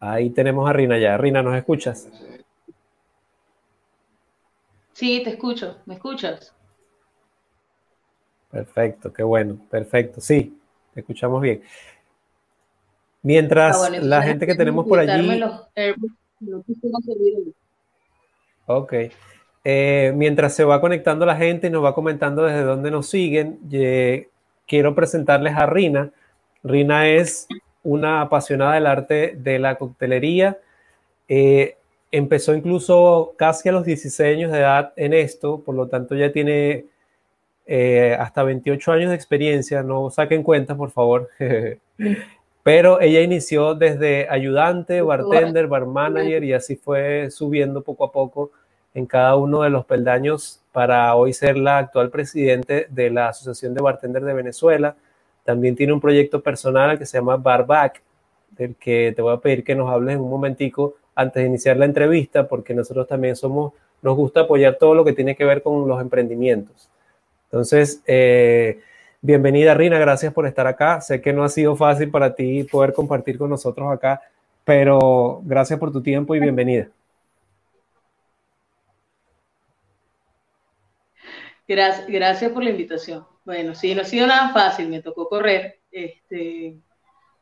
Ahí tenemos a Rina ya. Rina, ¿nos escuchas? Sí, te escucho. ¿Me escuchas? Perfecto, qué bueno, perfecto. Sí, te escuchamos bien. Mientras ah, la gente que tenemos por allí... ok. Eh, mientras se va conectando la gente y nos va comentando desde dónde nos siguen, quiero presentarles a Rina. Rina es una apasionada del arte de la coctelería. Eh, empezó incluso casi a los 16 años de edad en esto, por lo tanto ya tiene eh, hasta 28 años de experiencia, no saquen cuentas, por favor. Pero ella inició desde ayudante, bartender, bar manager y así fue subiendo poco a poco en cada uno de los peldaños para hoy ser la actual presidente de la Asociación de Bartender de Venezuela. También tiene un proyecto personal que se llama Barback, del que te voy a pedir que nos hables un momentico antes de iniciar la entrevista, porque nosotros también somos, nos gusta apoyar todo lo que tiene que ver con los emprendimientos. Entonces, eh, bienvenida Rina, gracias por estar acá. Sé que no ha sido fácil para ti poder compartir con nosotros acá, pero gracias por tu tiempo y bienvenida. Gracias, gracias por la invitación. Bueno, sí, no ha sido nada fácil, me tocó correr. Este,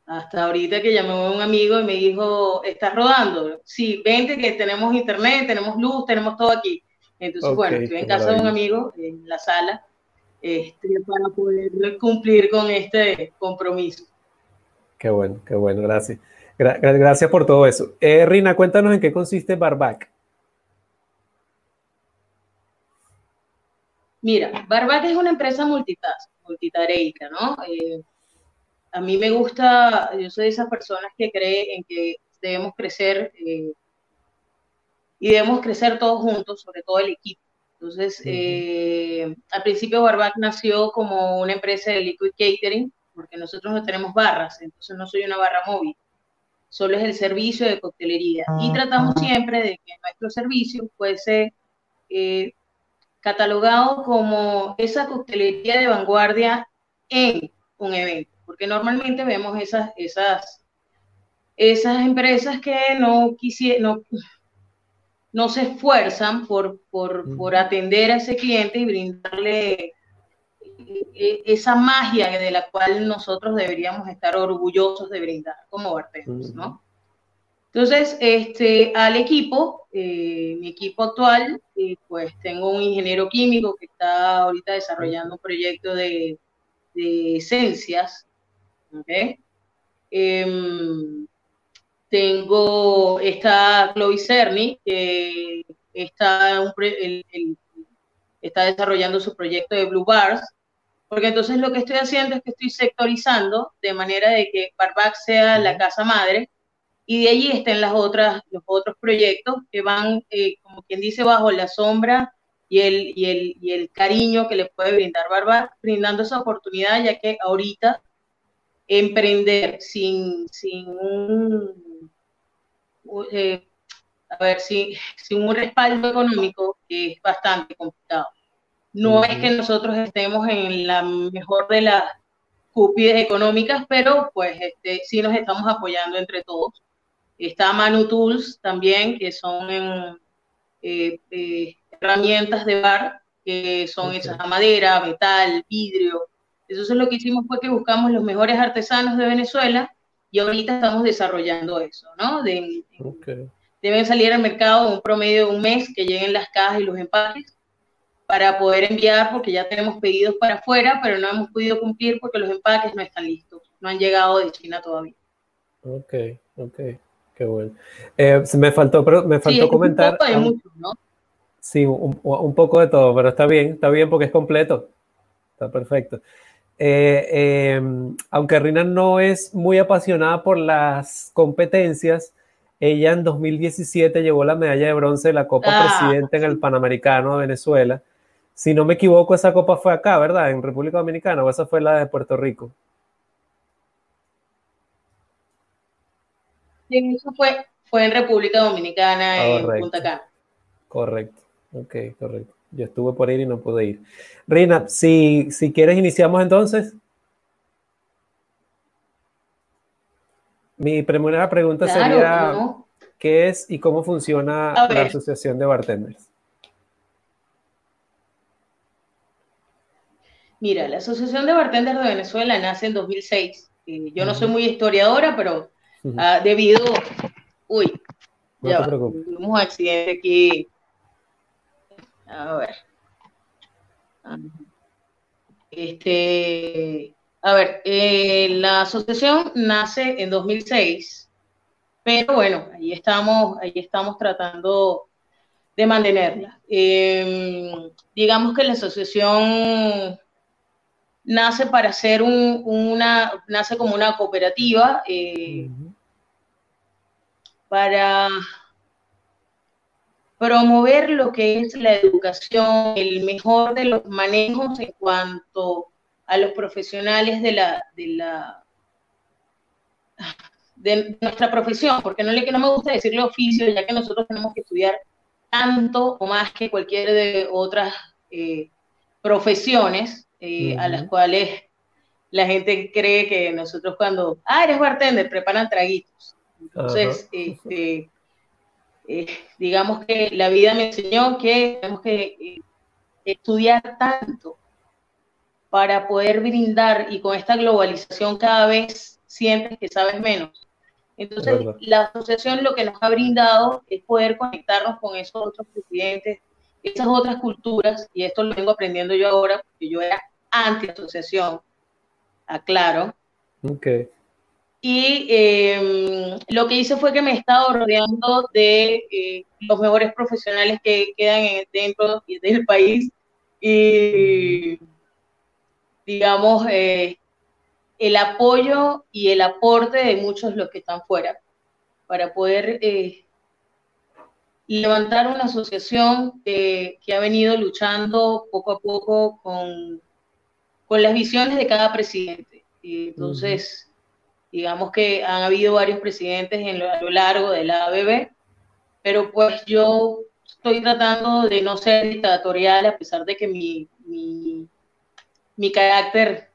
hasta ahorita que llamé a un amigo y me dijo, ¿estás rodando? Sí, vente que tenemos internet, tenemos luz, tenemos todo aquí. Entonces, bueno, estoy en casa de un amigo, en la sala, este, para poder cumplir con este compromiso. Qué bueno, qué bueno, gracias. gracias por todo eso. Eh, Rina, cuéntanos en qué consiste Barbac. Mira, Barbac es una empresa multitask, multitareica, ¿no? Eh, a mí me gusta, yo soy de esas personas que creen en que debemos crecer eh, y debemos crecer todos juntos, sobre todo el equipo. Entonces, eh, al principio Barbac nació como una empresa de liquid catering, porque nosotros no tenemos barras, entonces no soy una barra móvil, solo es el servicio de coctelería. Y tratamos siempre de que nuestro servicio fuese catalogado como esa coctelería de vanguardia en un evento, porque normalmente vemos esas, esas, esas empresas que no, no, no se esfuerzan por, por, atender a ese cliente y brindarle eh, esa magia de la cual nosotros deberíamos estar orgullosos de brindar como bartenders, ¿no? Entonces, este, al equipo, eh, mi equipo actual, eh, pues tengo un ingeniero químico que está ahorita desarrollando un proyecto de, esencias. ¿okay? Em, tengo, está Chloe Cerny, que está, está desarrollando su proyecto de Blue Bars, porque entonces lo que estoy haciendo es que estoy sectorizando de manera de que Barbac sea la casa madre y de allí estén las otras, los otros proyectos que van, eh, como quien dice, bajo la sombra y el, y el, y el cariño que le puede brindar Barba, brindando esa oportunidad, ya que ahorita emprender sin, sin un, eh, a ver, sin, sin, un respaldo económico es bastante complicado. No es que nosotros estemos en la mejor de las cúpides económicas, pero pues este, sí nos estamos apoyando entre todos Está Manu Tools también, que son eh, eh, herramientas de bar, que son hechas a madera, metal, vidrio. Entonces lo que hicimos fue que buscamos los mejores artesanos de Venezuela y ahorita estamos desarrollando eso, ¿no? Deben salir al mercado un promedio de un mes que lleguen las cajas y los empaques para poder enviar, porque ya tenemos pedidos para afuera, pero no hemos podido cumplir porque los empaques no están listos, no han llegado de China todavía. Ok, ok. Qué bueno. Eh, me faltó, pero me faltó comentar. Un poco de mucho, ¿no? Sí, un, poco de todo, pero está bien, está bien porque es completo. Está perfecto. Eh, em, aunque Rina no es muy apasionada por las competencias, ella en 2017 llevó la medalla de bronce de la Copa ah, Presidente en el Panamericano de Venezuela. Si no me equivoco, esa copa fue acá, ¿verdad? En República Dominicana, o esa fue la de Puerto Rico. Eso fue, fue en República Dominicana, en Punta Cana. Correcto, ok, correcto. Yo estuve por ir y no pude ir. Rina, si, si quieres, iniciamos entonces. Mi primera pregunta sería, ¿qué es y cómo funciona la Asociación de Bartenders? Mira, la Asociación de Bartenders de Venezuela nace en 2006. Eh, yo no soy muy historiadora, pero ah, debido... Uy, ya tuvimos un accidente aquí. A ver. Ah, este, a ver, eh, la asociación nace en 2006, pero bueno, ahí estamos, ahí estamos tratando de mantenerla. Em, digamos que la asociación nace para ser una, nace como una cooperativa eh, para promover lo que es la educación, el mejor de los manejos en cuanto a los profesionales de la, de la de nuestra profesión, porque no, le, no me gusta decirle oficio, ya que nosotros tenemos que estudiar tanto o más que cualquier de otras eh, profesiones eh, a las cuales la gente cree que nosotros cuando, ah, eres bartender, preparan traguitos. Entonces, este, eh, digamos que la vida me enseñó que tenemos que estudiar tanto para poder brindar y con esta globalización cada vez sientes que sabes menos. Entonces, la asociación lo que nos ha brindado es poder conectarnos con esos otros presidentes, esas otras culturas, y esto lo vengo aprendiendo yo ahora, porque yo era anti-asociación, aclaro. Okay. Y em, lo que hice fue que me he estado rodeando de eh, los mejores profesionales que quedan dentro del país. Y digamos, eh, el apoyo y el aporte de muchos los que están fuera para poder eh, levantar una asociación que, ha venido luchando poco a poco con, con las visiones de cada presidente. Y entonces, digamos que han habido varios presidentes en lo, a lo largo de la ABB, pero pues yo estoy tratando de no ser dictatorial a pesar de que mi, mi carácter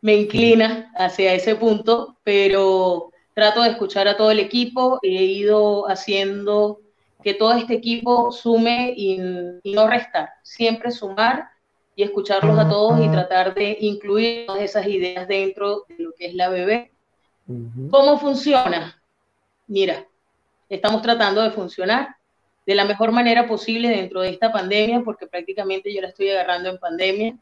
me inclina hacia ese punto, pero trato de escuchar a todo el equipo. He ido haciendo que todo este equipo sume y, no restar, siempre sumar y escucharlos a todos y tratar de incluir todas esas ideas dentro de lo que es la bebé. ¿Cómo funciona? Mira, estamos tratando de funcionar de la mejor manera posible dentro de esta pandemia, porque prácticamente yo la estoy agarrando en pandemia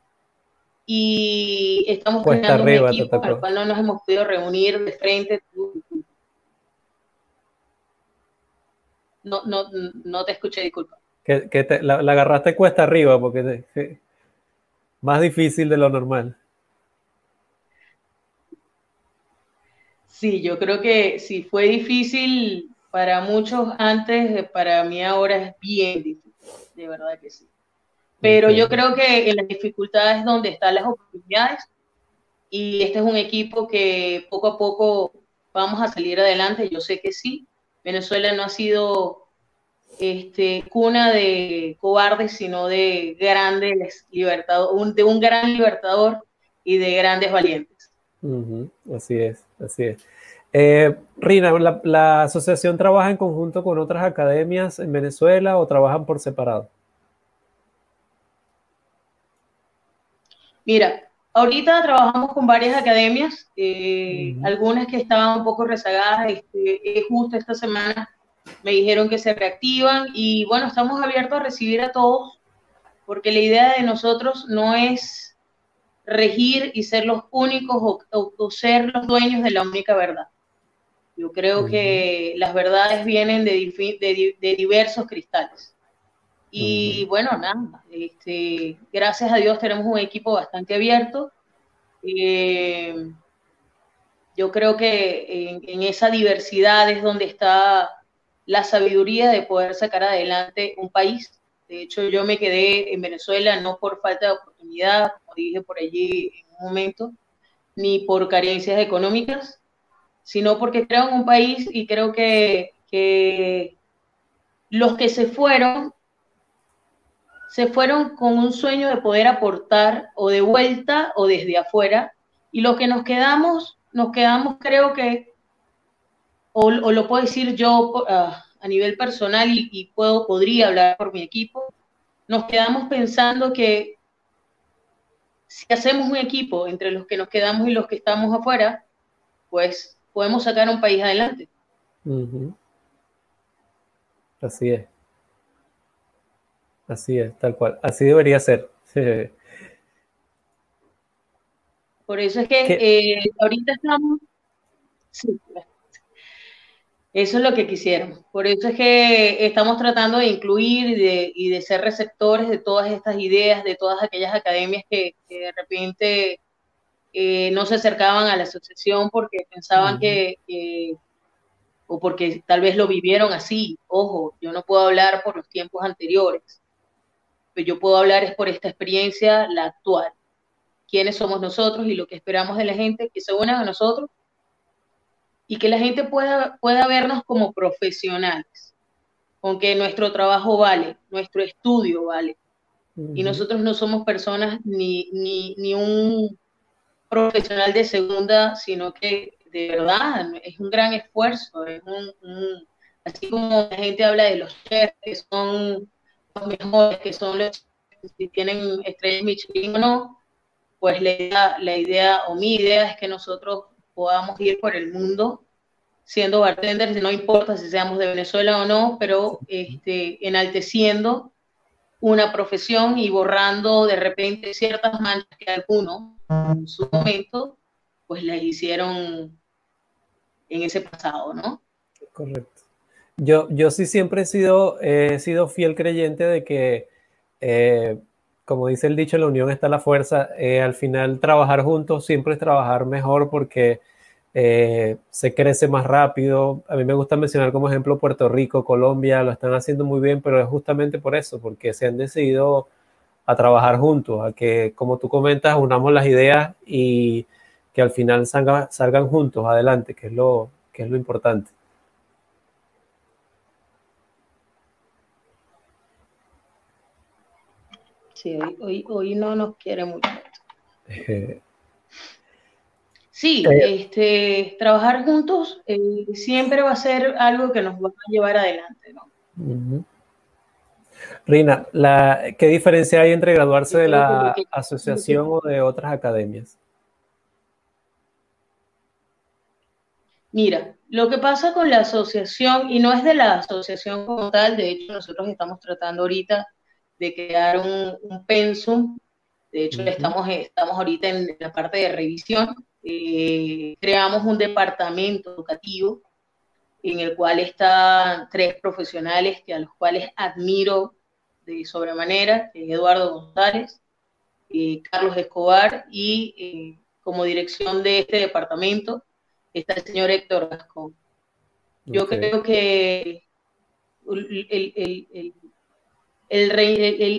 y estamos creando un equipo al cual no nos hemos podido reunir de frente. No, no, no te escuché, disculpa. Que, que la, agarraste cuesta arriba porque es más difícil de lo normal. Sí, yo creo que si fue difícil para muchos antes, para mí ahora es bien difícil, de verdad que sí. Pero yo creo que en las dificultades es donde están las oportunidades y este es un equipo que poco a poco vamos a salir adelante, yo sé que sí. Venezuela no ha sido este, cuna de cobardes, sino de grandes libertadores, de un gran libertador y de grandes valientes. Así es, así es. Eh, Rina, ¿la, ¿la asociación trabaja en conjunto con otras academias en Venezuela o trabajan por separado? Mira, ahorita trabajamos con varias academias, eh, algunas que estaban un poco rezagadas, este, justo esta semana me dijeron que se reactivan y bueno, estamos abiertos a recibir a todos, porque la idea de nosotros no es regir y ser los únicos o, ser los dueños de la única verdad. Yo creo que las verdades vienen de, de diversos cristales. Y bueno, nada, este, gracias a Dios tenemos un equipo bastante abierto. Eh, yo creo que en, esa diversidad es donde está la sabiduría de poder sacar adelante un país. De hecho, yo me quedé en Venezuela no por falta de oportunidad, como dije por allí en un momento, ni por carencias económicas, sino porque creo en un país y creo que, que los que se fueron se fueron con un sueño de poder aportar o de vuelta o desde afuera, y lo que nos quedamos, nos quedamos creo que o, lo puedo decir yo ah, a nivel personal y, puedo, podría hablar por mi equipo, nos quedamos pensando que si hacemos un equipo entre los que nos quedamos y los que estamos afuera, pues podemos sacar un país adelante. Así es. Así es, tal cual. Así debería ser. Por eso es que eh, ahorita estamos... Sí, eso es lo que quisieron. Por eso es que estamos tratando de incluir y de, ser receptores de todas estas ideas, de todas aquellas academias que, de repente eh, no se acercaban a la asociación porque pensaban que, o porque tal vez lo vivieron así. Ojo, yo no puedo hablar por los tiempos anteriores yo puedo hablar es por esta experiencia, la actual. Quiénes somos nosotros y lo que esperamos de la gente, que se unan a nosotros y que la gente pueda, pueda vernos como profesionales, con que nuestro trabajo vale, nuestro estudio vale. Y nosotros no somos personas ni, ni, ni un profesional de segunda, sino que de verdad es un gran esfuerzo, es un, así como la gente habla de los chefs que son mejores, que son los si tienen estrellas Michelin o no, pues la idea, la idea o mi idea es que nosotros podamos ir por el mundo siendo bartenders, no importa si seamos de Venezuela o no, pero este, enalteciendo una profesión y borrando de repente ciertas manchas que algunos en su momento pues las hicieron en ese pasado, ¿no? Correcto. Yo, yo sí siempre he sido, he sido fiel creyente de que, eh, como dice el dicho, la unión está la fuerza. Eh, al final, trabajar juntos siempre es trabajar mejor porque eh, se crece más rápido. A mí me gusta mencionar como ejemplo Puerto Rico, Colombia, lo están haciendo muy bien, pero es justamente por eso, porque se han decidido a trabajar juntos, a que, como tú comentas, unamos las ideas y que al final salgan, salgan juntos adelante, que es lo, que es lo importante. Sí, hoy, hoy, no nos quiere mucho. Sí, eh. este, trabajar juntos eh, siempre va a ser algo que nos va a llevar adelante, ¿no? Rina, la, ¿qué diferencia hay entre graduarse de la asociación o de otras academias? Mira, lo que pasa con la asociación, y no es de la asociación como tal, de hecho nosotros estamos tratando ahorita de crear un, pensum. De hecho, estamos, estamos ahorita en la parte de revisión. Eh, creamos un departamento educativo en el cual están tres profesionales que a los cuales admiro de sobremanera, Eduardo González, eh, Carlos Escobar y eh, como dirección de este departamento está el señor Héctor Gascón. Yo creo que el, el,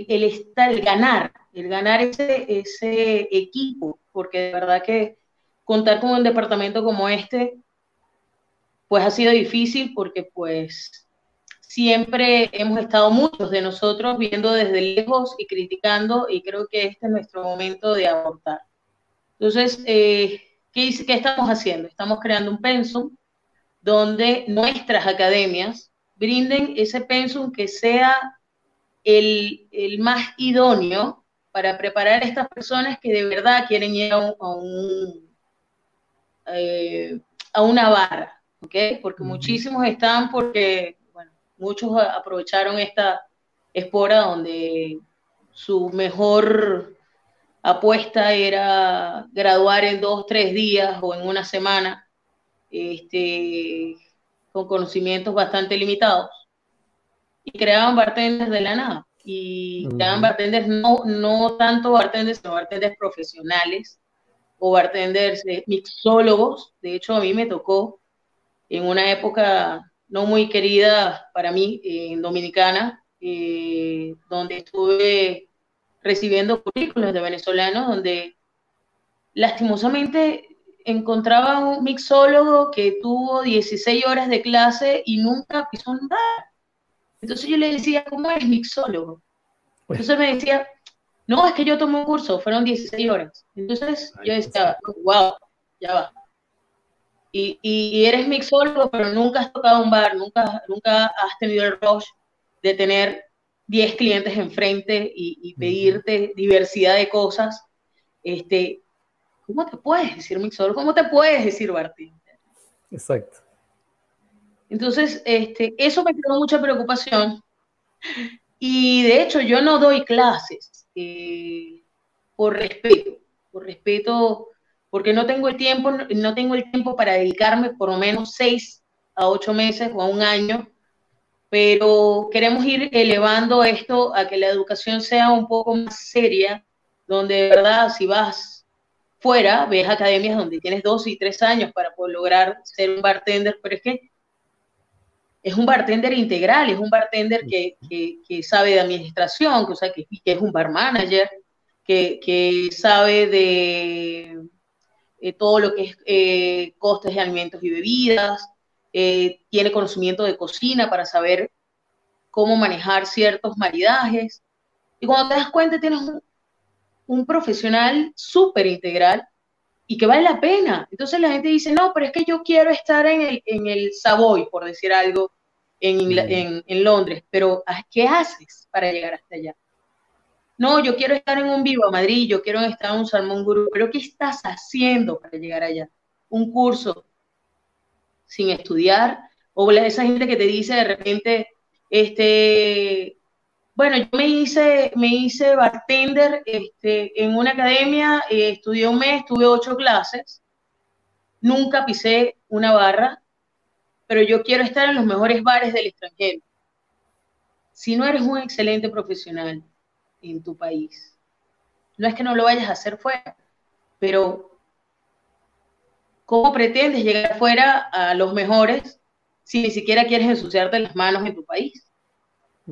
el, estar, el ganar, el ganar ese, ese equipo, porque de verdad que contar con un departamento como este, pues ha sido difícil porque pues siempre hemos estado muchos de nosotros viendo desde lejos y criticando y creo que este es nuestro momento de aportar. Entonces, eh, ¿qué, ¿qué, estamos haciendo? Estamos creando un pensum donde nuestras academias brinden ese pensum que sea el, más idóneo para preparar a estas personas que de verdad quieren ir a, un, eh, a, una barra, ¿ok? Porque muchísimos están porque, bueno, muchos aprovecharon esta espora donde su mejor apuesta era graduar en dos, tres días o en una semana, este, con conocimientos bastante limitados y creaban bartenders de la nada. Y creaban bartenders, no, no tanto bartenders, sino bartenders profesionales o bartenders mixólogos. De hecho, a mí me tocó en una época no muy querida para mí, en Dominicana, eh, donde estuve recibiendo currículos de venezolanos, donde lastimosamente encontraba un mixólogo que tuvo 16 horas de clase y nunca pisó un bar. Entonces yo le decía, ¿cómo eres mixólogo? Pues Entonces me decía, no, es que yo tomé un curso, fueron 16 horas. Entonces yo decía, wow, ya va. Y, eres mixólogo, pero nunca has tocado un bar, nunca, nunca has tenido el rush de tener 10 clientes enfrente y, pedirte diversidad de cosas, este, ¿cómo te puedes decir mixólogo? ¿Cómo te puedes decir bartender? Exacto. Entonces, este, eso me creó mucha preocupación. Y de hecho, yo no doy clases eh, por respeto, por respeto porque no tengo el tiempo, no tengo el tiempo para dedicarme por lo menos seis a ocho meses o a un año, pero queremos ir elevando esto a que la educación sea un poco más seria, donde de verdad si vas fuera, ves academias donde tienes dos y tres años para poder lograr ser un bartender, pero es que es un bartender integral, es un bartender que, que, sabe de administración, que, o sea, que, que es un bar manager, que, que sabe de eh, todo lo que es eh, costes de alimentos y bebidas, eh, tiene conocimiento de cocina para saber cómo manejar ciertos maridajes. Y cuando te das cuenta, tienes un, profesional súper integral y que vale la pena. Entonces la gente dice, no, pero es que yo quiero estar en el, en el Savoy, por decir algo, en, en, en Londres, pero ¿qué haces para llegar hasta allá? No, yo quiero estar en un Vivo a Madrid, yo quiero estar en un Salmón Gurú, pero ¿qué estás haciendo para llegar allá? Un curso sin estudiar, o esa gente que te dice de repente, este, bueno, yo me hice, me hice bartender este, en una academia, eh, estudié un mes, tuve ocho clases, nunca pisé una barra, pero yo quiero estar en los mejores bares del extranjero. Si no eres un excelente profesional, en tu país. No es que no lo vayas a hacer fuera, pero ¿cómo pretendes llegar fuera a los mejores si ni siquiera quieres ensuciarte las manos en tu país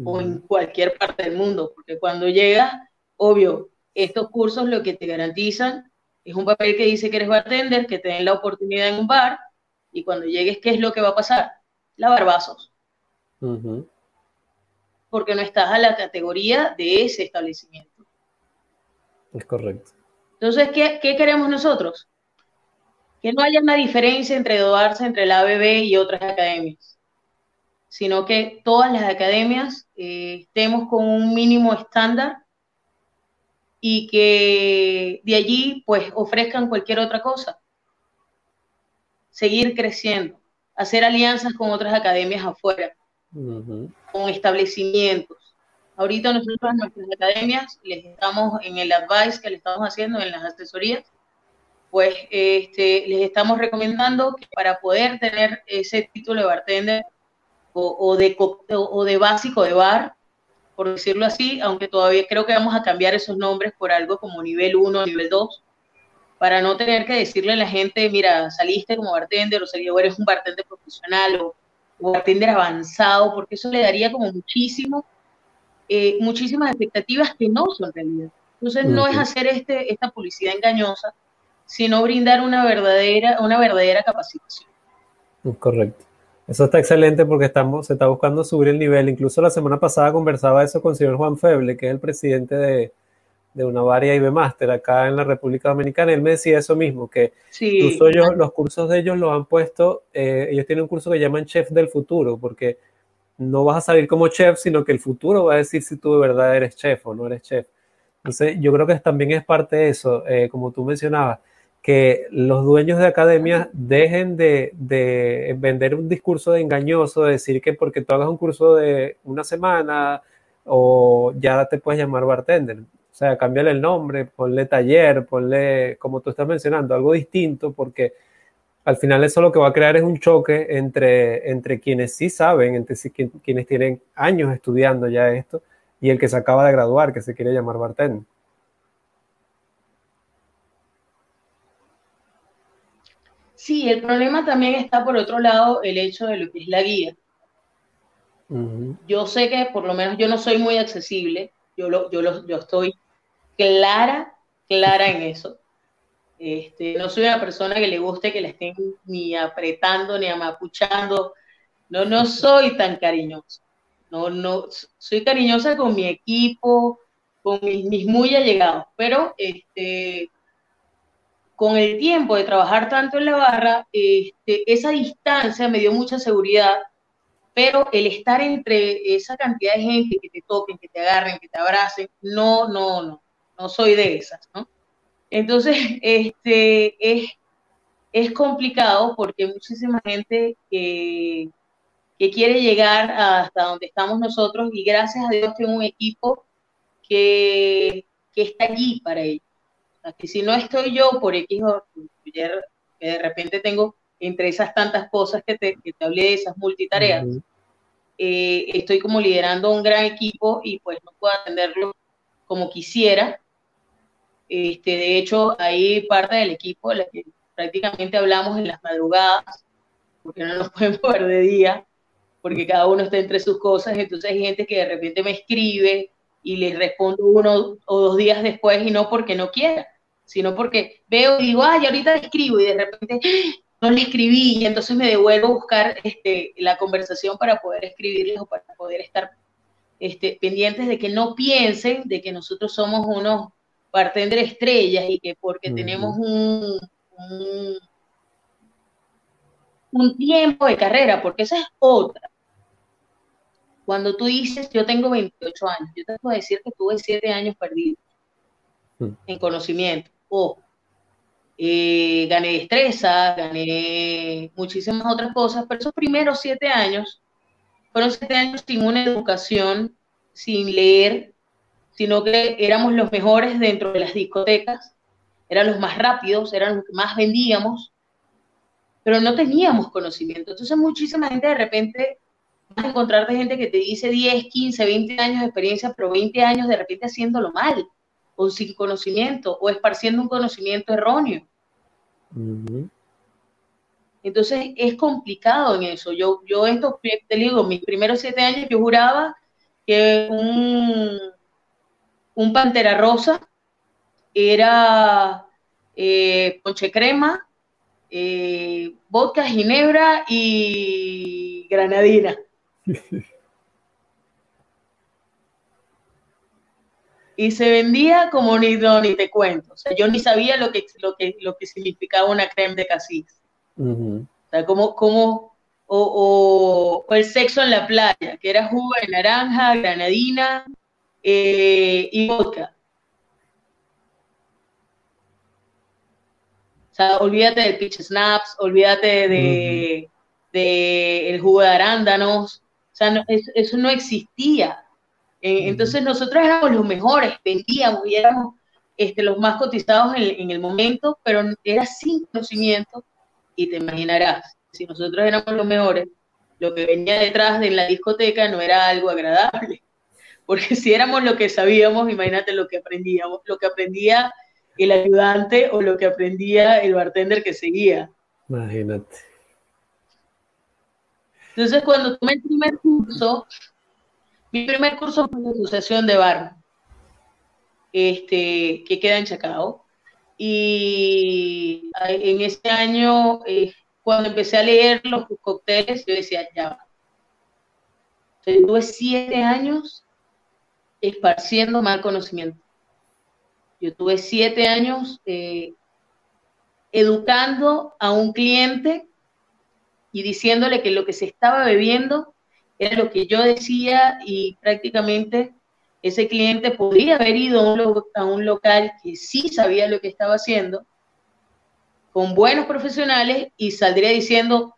o en cualquier parte del mundo? Porque cuando llegas, obvio, estos cursos lo que te garantizan es un papel que dice que eres bartender, que te den la oportunidad en un bar, y cuando llegues, ¿qué es lo que va a pasar? Lavar vasos porque no estás a la categoría de ese establecimiento. Es correcto. Entonces, ¿qué, queremos nosotros? Que no haya una diferencia entre doarse entre la ABB y otras academias, sino que todas las academias eh, estemos con un mínimo estándar y que de allí pues ofrezcan cualquier otra cosa. Seguir creciendo, hacer alianzas con otras academias afuera con establecimientos. Ahorita nosotros en nuestras academias les estamos en el advice que le estamos haciendo en las asesorías, pues este, les estamos recomendando que para poder tener ese título de bartender o, de, o de básico de bar, por decirlo así, aunque todavía creo que vamos a cambiar esos nombres por algo como nivel 1, nivel 2, para no tener que decirle a la gente, mira, saliste como bartender o, eres un bartender profesional o o atender avanzado, porque eso le daría como muchísimo, eh, muchísimas expectativas que no son realidad. Entonces no es hacer este, esta publicidad engañosa, sino brindar una verdadera, una verdadera capacitación. Correcto. Eso está excelente porque estamos, se está buscando subir el nivel. Incluso la semana pasada conversaba eso con el señor Juan Feble, que es el presidente de, de una varia IB Master acá en la República Dominicana, él me decía eso mismo, que incluso ellos, los cursos de ellos los han puesto, eh, ellos tienen un curso que llaman Chef del Futuro, porque no vas a salir como chef, sino que el futuro va a decir si tú de verdad eres chef o no eres chef. Entonces, yo creo que también es parte de eso, eh, como tú mencionabas, que los dueños de academias dejen de, de, vender un discurso de engañoso, de decir que porque tú hagas un curso de una semana o ya te puedes llamar bartender. O sea, cambiarle el nombre, ponle taller, ponle, como tú estás mencionando, algo distinto, porque al final eso lo que va a crear es un choque entre, entre quienes sí saben, entre quienes tienen años estudiando ya esto, y el que se acaba de graduar, que se quiere llamar bartender. Sí, el problema también está por otro lado el hecho de lo que es la guía. Yo sé que por lo menos yo no soy muy accesible, yo, lo, yo, lo, yo estoy clara, clara en eso. Este, no soy una persona que le guste que le estén ni apretando ni amapuchando. No, no soy tan cariñosa. No, no, soy cariñosa con mi equipo, con mis, muy allegados, pero este, con el tiempo de trabajar tanto en la barra, este, esa distancia me dio mucha seguridad, pero el estar entre esa cantidad de gente que te toquen, que te agarren, que te abracen, no, no, no, no soy de esas, ¿no? Entonces, este, es, es complicado porque muchísima gente que, que quiere llegar hasta donde estamos nosotros y gracias a Dios tengo un equipo que, que está allí para ellos que si no estoy yo por X o que de repente tengo entre esas tantas cosas que te, que te hablé de esas multitareas, eh, estoy como liderando un gran equipo y pues no puedo atenderlo como quisiera. Este, de hecho, hay parte del equipo la que prácticamente hablamos en las madrugadas, porque no nos podemos ver de día, porque cada uno está entre sus cosas, entonces hay gente que de repente me escribe y le respondo uno o dos días después y no porque no quiera, sino porque veo y digo, ay, ahorita escribo y de repente no le escribí y entonces me devuelvo a buscar este, la conversación para poder escribirles o para poder estar este, pendientes de que no piensen de que nosotros somos unos bartender estrellas y que porque tenemos un, un, un tiempo de carrera, porque esa es otra. Cuando tú dices, yo tengo 28 años, yo te puedo decir que tuve 7 años perdidos mm. en conocimiento. O eh, gané destreza, gané muchísimas otras cosas, pero esos primeros 7 años fueron 7 años sin una educación, sin leer, sino que éramos los mejores dentro de las discotecas, eran los más rápidos, eran los que más vendíamos, pero no teníamos conocimiento. Entonces muchísima gente de repente vas a encontrarte gente que te dice 10, 15, 20 años de experiencia, pero 20 años de repente haciéndolo mal, o sin conocimiento, o esparciendo un conocimiento erróneo. Entonces es complicado en eso. Yo, yo esto, te digo, mis primeros siete años yo juraba que un, un pantera rosa era eh, ponche crema, eh, vodka, ginebra y granadina. y se vendía como ni, ni te cuento. O sea, yo ni sabía lo que, lo que, lo que significaba una crema de casis. O sea, como, como o, o, el sexo en la playa, que era jugo de naranja, granadina eh, y vodka. O sea, olvídate de pitch snaps, olvídate de, de el jugo de arándanos, o sea, eso, no existía. Eh, entonces nosotros éramos los mejores, vendíamos y éramos este, los más cotizados en, el momento, pero era sin conocimiento y te imaginarás, si nosotros éramos los mejores, lo que venía detrás de la discoteca no era algo agradable, porque si éramos lo que sabíamos, imagínate lo que aprendíamos, lo que aprendía el ayudante o lo que aprendía el bartender que seguía. Imagínate. Entonces, cuando tomé el primer curso, mi primer curso fue de asociación de bar, este, que queda en Chacao. Y en ese año, eh, cuando empecé a leer los cócteles, yo decía, ya va. tuve siete años esparciendo mal conocimiento. Yo tuve siete años eh, educando a un cliente y diciéndole que lo que se estaba bebiendo era lo que yo decía y prácticamente ese cliente podría haber ido a un, local que sí sabía lo que estaba haciendo, con buenos profesionales y saldría diciendo,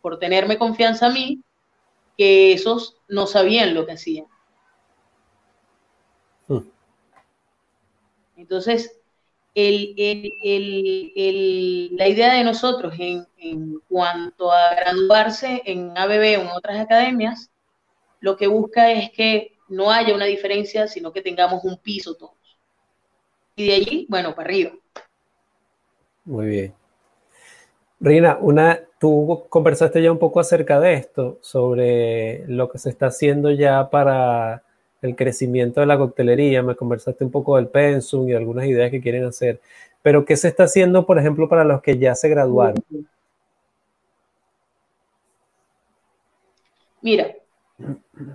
por tenerme confianza a mí, que esos no sabían lo que hacían. Entonces, la idea de nosotros en, cuanto a graduarse en ABB o en otras academias, lo que busca es que no haya una diferencia, sino que tengamos un piso todos. Y de allí, bueno, para arriba. Muy bien. Rina, una, tú conversaste ya un poco acerca de esto, sobre lo que se está haciendo ya para el crecimiento de la coctelería, me conversaste un poco del pensum y algunas ideas que quieren hacer, pero ¿qué se está haciendo, por ejemplo, para los que ya se graduaron? Mira,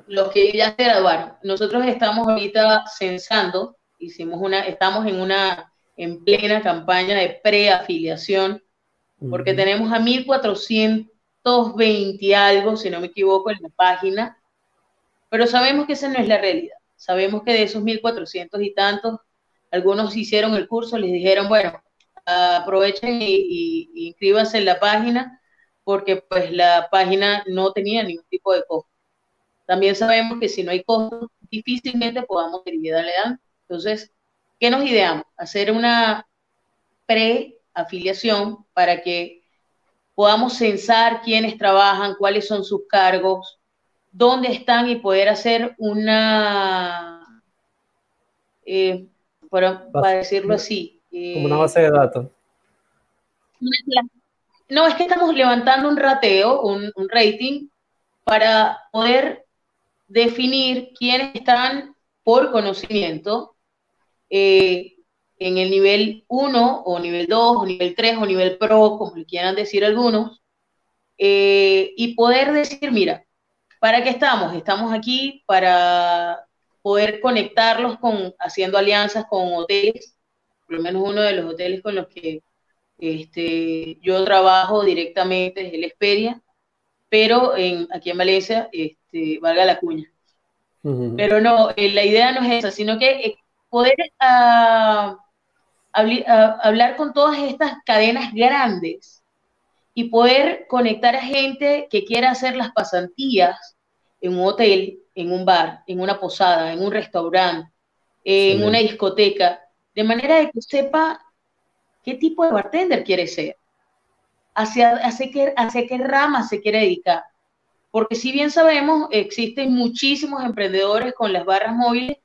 los que ya se graduaron, nosotros estamos ahorita censando, hicimos una, estamos en una, en plena campaña de preafiliación, porque tenemos a 1420 algo, si no me equivoco, en la página, pero sabemos que esa no es la realidad. Sabemos que de esos 1400 y tantos, algunos hicieron el curso, les dijeron, bueno, aprovechen y, inscríbanse en la página, porque pues la página no tenía ningún tipo de costo. También sabemos que si no hay costo, difícilmente podamos ir a la Entonces, ¿qué nos ideamos? Hacer una preafiliación para que podamos censar quiénes trabajan, cuáles son sus cargos, dónde están y poder hacer una, eh, para, decirlo así. como una base de datos. No, es que estamos levantando un rateo, un, un rating, para poder definir quiénes están por conocimiento eh, en el nivel 1 o nivel 2 o nivel 3 o nivel pro, como le quieran decir algunos, eh, y poder decir, mira, ¿para qué estamos? Estamos aquí para poder conectarlos con, haciendo alianzas con hoteles, por lo menos uno de los hoteles con los que este, yo trabajo directamente es el Expedia, pero en, aquí en Valencia, este, valga la cuña. Pero no, eh, la idea no es esa, sino que eh, poder ah, ah, hablar con todas estas cadenas grandes y poder conectar a gente que quiera hacer las pasantías en un hotel, en un bar, en una posada, en un restaurante, en una discoteca, de manera de que sepa qué tipo de bartender quiere ser hacia, hacia, qué, hacia qué rama se quiere dedicar. Porque si bien sabemos, existen muchísimos emprendedores con las barras móviles,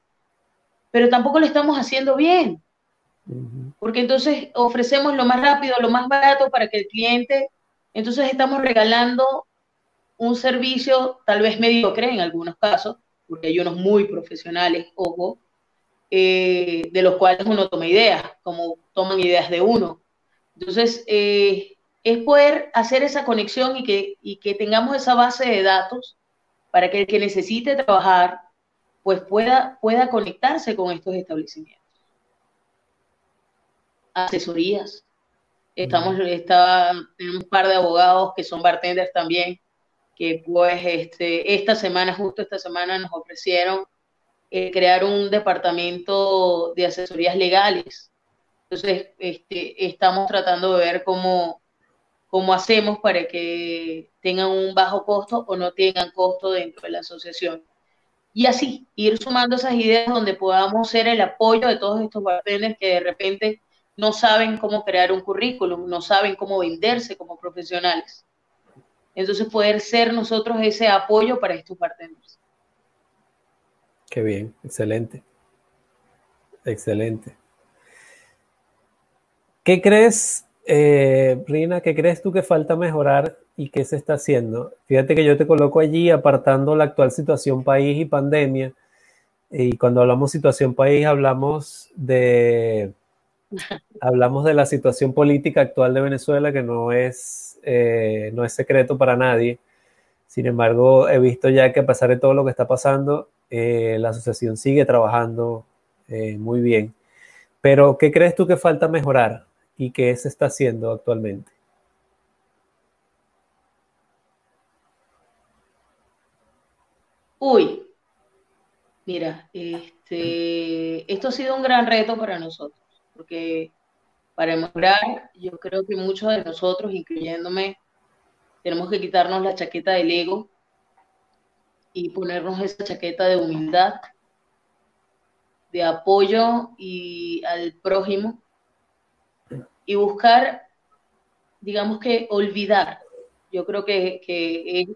pero tampoco lo estamos haciendo bien. Porque entonces ofrecemos lo más rápido, lo más barato para que el cliente, entonces estamos regalando un servicio tal vez mediocre en algunos casos, porque hay unos muy profesionales, ojo, eh, de los cuales uno toma ideas, como toman ideas de uno. Entonces, eh, es poder hacer esa conexión y que, que tengamos esa base de datos para que el que necesite trabajar pues pueda, pueda conectarse con estos establecimientos. Asesorías. Estamos, está, tenemos un par de abogados que son bartenders también, que pues este, esta semana, justo esta semana, nos ofrecieron eh, crear un departamento de asesorías legales. Entonces, este, estamos tratando de ver cómo, cómo hacemos para que tengan un bajo costo o no tengan costo dentro de la asociación. Y así, ir sumando esas ideas donde podamos ser el apoyo de todos estos bartenders que de repente no saben cómo crear un currículum, no saben cómo venderse como profesionales. Entonces, poder ser nosotros ese apoyo para estos bartenders. Qué bien, excelente. Excelente. ¿Qué crees eh, Rina, ¿qué crees tú que falta mejorar y qué se está haciendo? Fíjate que yo te coloco allí apartando la actual situación país y pandemia. Y cuando hablamos situación país, hablamos de, hablamos de la situación política actual de Venezuela, que no es, eh, no es secreto para nadie. Sin embargo, he visto ya que a pesar de todo lo que está pasando, eh, la asociación sigue trabajando eh, muy bien. Pero, ¿qué crees tú que falta mejorar? y qué se está haciendo actualmente? Uy, mira, este, esto ha sido un gran reto para nosotros, porque para mejorar, yo creo que muchos de nosotros, incluyéndome, tenemos que quitarnos la chaqueta del ego y ponernos esa chaqueta de humildad, de apoyo y al prójimo y buscar, digamos que olvidar. Yo creo que,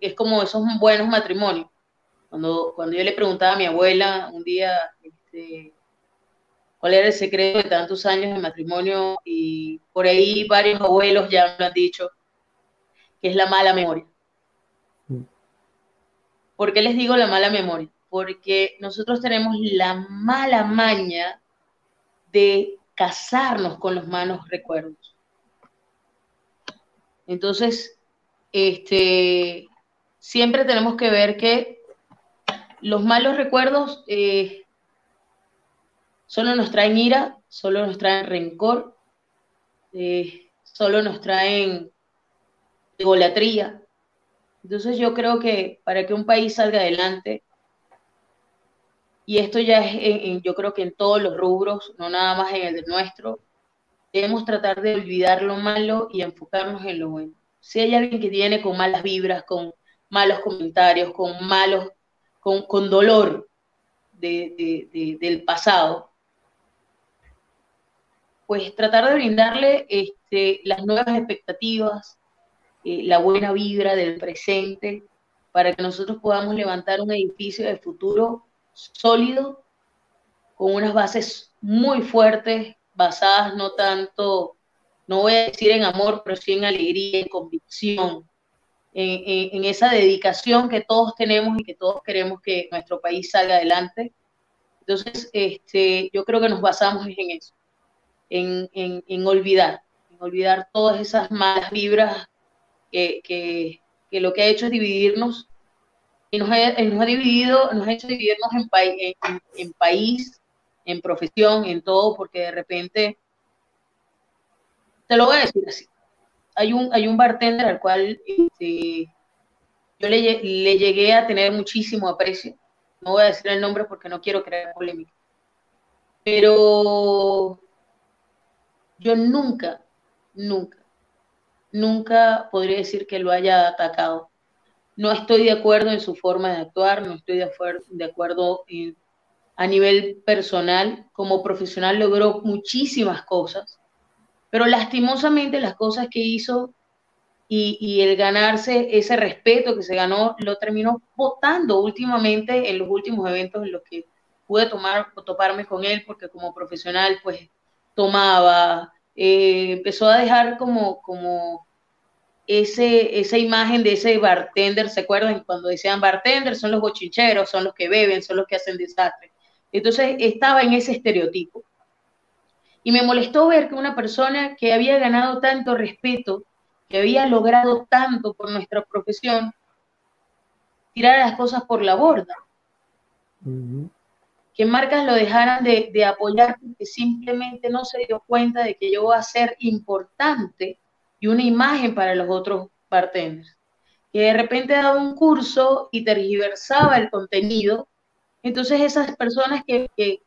es, como esos buenos matrimonios. Cuando, cuando yo le preguntaba a mi abuela un día este, cuál era el secreto de tantos años de matrimonio, y por ahí varios abuelos ya me han dicho que es la mala memoria. Mm. ¿Por qué les digo la mala memoria? Porque nosotros tenemos la mala maña de casarnos con los malos recuerdos. Entonces, este, siempre tenemos que ver que los malos recuerdos eh, solo nos traen ira, solo nos traen rencor, eh, solo nos traen egolatría. Entonces yo creo que para que un país salga adelante, y esto ya es, yo creo que en todos los rubros, no nada más en el nuestro, debemos tratar de olvidar lo malo y enfocarnos en lo bueno. Si hay alguien que viene con malas vibras, con malos comentarios, con malos, con, dolor del pasado, pues tratar de brindarle este, las nuevas expectativas, eh, la buena vibra del presente, para que nosotros podamos levantar un edificio de futuro sólido, con unas bases muy fuertes, basadas no tanto, no voy a decir en amor, pero sí en alegría, en convicción, en, esa dedicación que todos tenemos y que todos queremos que nuestro país salga adelante. Entonces, este, yo creo que nos basamos en eso, en, en olvidar, en olvidar todas esas malas vibras que, que, que, lo que ha hecho es dividirnos y nos ha, nos ha dividido, nos ha hecho dividirnos en, en, en, país, en profesión, en todo, porque de repente, te lo voy a decir así, hay un, hay un bartender al cual este, yo le, le llegué a tener muchísimo aprecio, no voy a decir el nombre porque no quiero crear polémica, pero yo nunca, nunca, nunca podría decir que lo haya atacado no estoy de acuerdo en su forma de actuar, no estoy de, acuerdo a nivel personal. Como profesional logró muchísimas cosas, pero lastimosamente las cosas que hizo y, el ganarse ese respeto que se ganó lo terminó votando últimamente en los últimos eventos en los que pude tomar, toparme con él, porque como profesional pues tomaba, eh, empezó a dejar como, como ese, esa imagen de ese bartender, ¿se acuerdan? Cuando decían bartender son los bochincheros, son los que beben, son los que hacen desastre. Entonces estaba en ese estereotipo. Y me molestó ver que una persona que había ganado tanto respeto, que había logrado tanto por nuestra profesión, tirara las cosas por la borda. Que marcas lo dejaran de, de apoyar porque simplemente no se dio cuenta de que yo voy a ser importante y una imagen para los otros bartenders. Que de repente daba un curso y tergiversaba el contenido. Entonces esas personas que, que,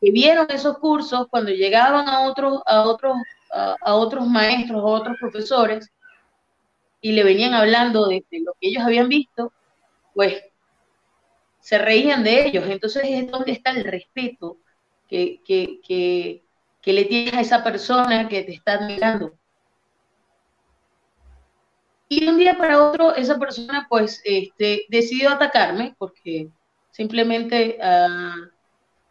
vieron esos cursos, cuando llegaban a otros, a otros, a, otros maestros, a otros profesores, y le venían hablando de, lo que ellos habían visto, pues se reían de ellos. Entonces es donde está el respeto que, que, que, le tienes a esa persona que te está admirando. Y de un día para otro esa persona pues este, decidió atacarme porque simplemente él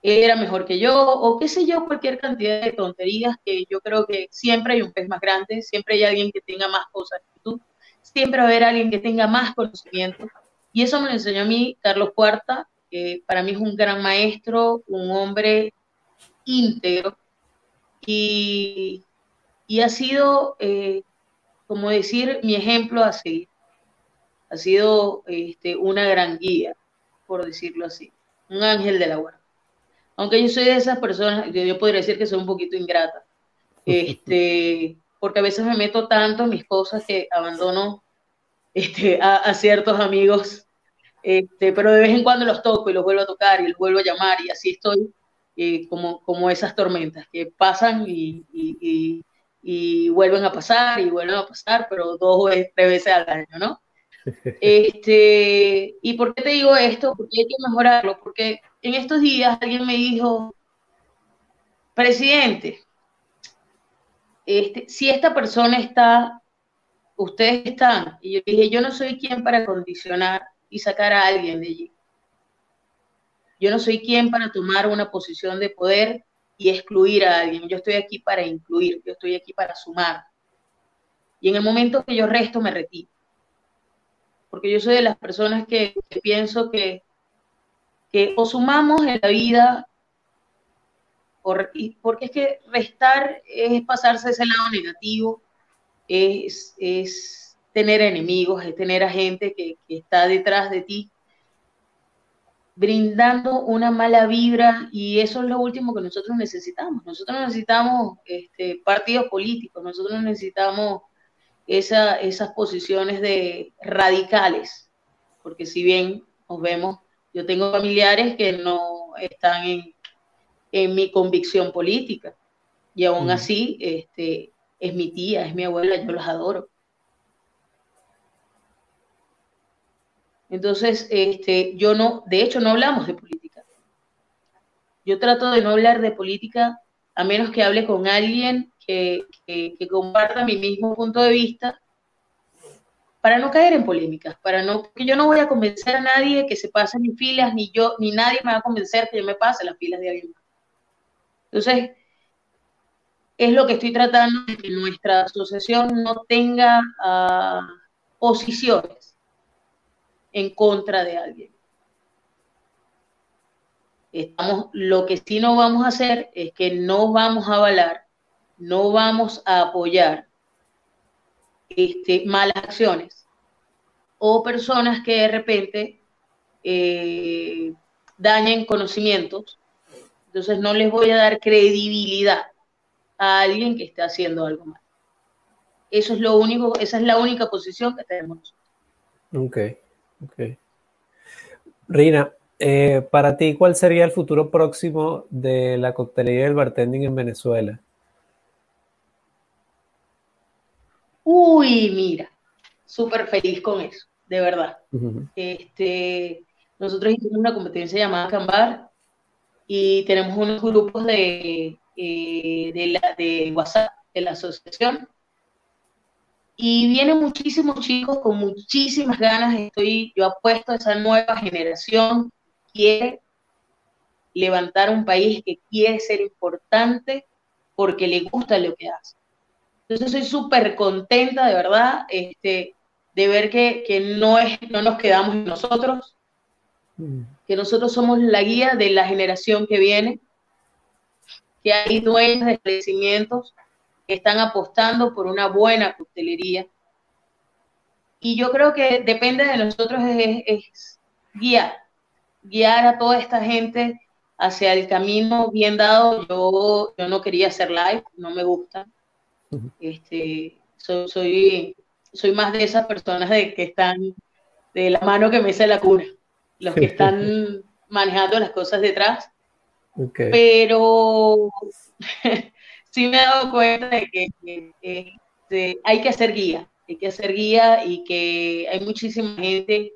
era mejor que yo o qué sé yo, cualquier cantidad de tonterías que yo creo que siempre hay un pez más grande, siempre hay alguien que tenga más cosas que tú, siempre va a haber alguien que tenga más conocimiento. Y eso me lo enseñó a mí Carlos Cuarta, que para mí es un gran maestro, un hombre íntegro y, y ha sido... Eh, como decir, mi ejemplo a seguir. Ha sido este, una gran guía, por decirlo así, un ángel de la guarda. Aunque yo soy de esas personas, yo podría decir que soy un poquito ingrata, este, porque a veces me meto tanto en mis cosas que abandono este, a, ciertos amigos, este, pero de vez en cuando los toco y los vuelvo a tocar y los vuelvo a llamar y así estoy eh, como, como esas tormentas que pasan y, y vuelven a pasar y vuelven a pasar, pero dos o tres veces al año, ¿no? Este, ¿Y por qué te digo esto? Porque hay que mejorarlo, porque en estos días alguien me dijo, presidente, este, si esta persona está, ustedes están, y yo dije, yo no soy quien para condicionar y sacar a alguien de allí. Yo no soy quien para tomar una posición de poder y excluir a alguien. Yo estoy aquí para incluir, yo estoy aquí para sumar. Y en el momento que yo resto, me retiro. Porque yo soy de las personas que, pienso que, que o sumamos en la vida, porque es que restar es pasarse ese lado negativo, es, tener enemigos, es tener a gente que, que está detrás de ti brindando una mala vibra y eso es lo último que nosotros necesitamos. Nosotros necesitamos este, partidos políticos, nosotros necesitamos esas posiciones de radicales, porque si bien nos vemos, yo tengo familiares que no están en, en mi convicción política y aún así este, es mi tía, es mi abuela, yo los adoro. Entonces, este, yo no, de hecho, no hablamos de política. Yo trato de no hablar de política a menos que hable con alguien que, comparta mi mismo punto de vista para no caer en polémicas, para no, porque yo no voy a convencer a nadie que se pase mis filas, ni yo, ni nadie me va a convencer que yo me pase las filas de alguien. Entonces, es lo que estoy tratando de que nuestra asociación no tenga uh, posiciones en contra de alguien. Estamos, lo que sí no vamos a hacer es que no vamos a avalar, no vamos a apoyar este, malas acciones o personas que de repente eh, dañen conocimientos. Entonces no les voy a dar credibilidad a alguien que esté haciendo algo mal. Eso es lo único, esa es la única posición que tenemos. Ok. Ok. Rina, eh, para ti, ¿cuál sería el futuro próximo de la coctelería y el bartending en Venezuela? Uy, mira, súper feliz con eso, de verdad. este, nosotros hicimos una competencia llamada Cambar y tenemos unos grupos de, eh, de, la, de WhatsApp de la asociación y vienen muchísimos chicos con muchísimas ganas. Estoy, yo apuesto a esa nueva generación que quiere levantar un país, que quiere ser importante porque le gusta lo que hace. Entonces soy súper contenta, de verdad, este, de ver que, que, no, es, no nos quedamos nosotros, mm. que nosotros somos la guía de la generación que viene, que hay dueños de establecimientos están apostando por una buena coctelería. Y yo creo que depende de nosotros es, guiar, guiar a toda esta gente hacia el camino bien dado. Yo, yo no quería hacer live, no me gusta. Este, soy, soy, soy más de esas personas de que están de la mano que me hace la cura, los que están manejando las cosas detrás. Pero sí me he dado cuenta de que este, hay que hacer guía, hay que hacer guía y que hay muchísima gente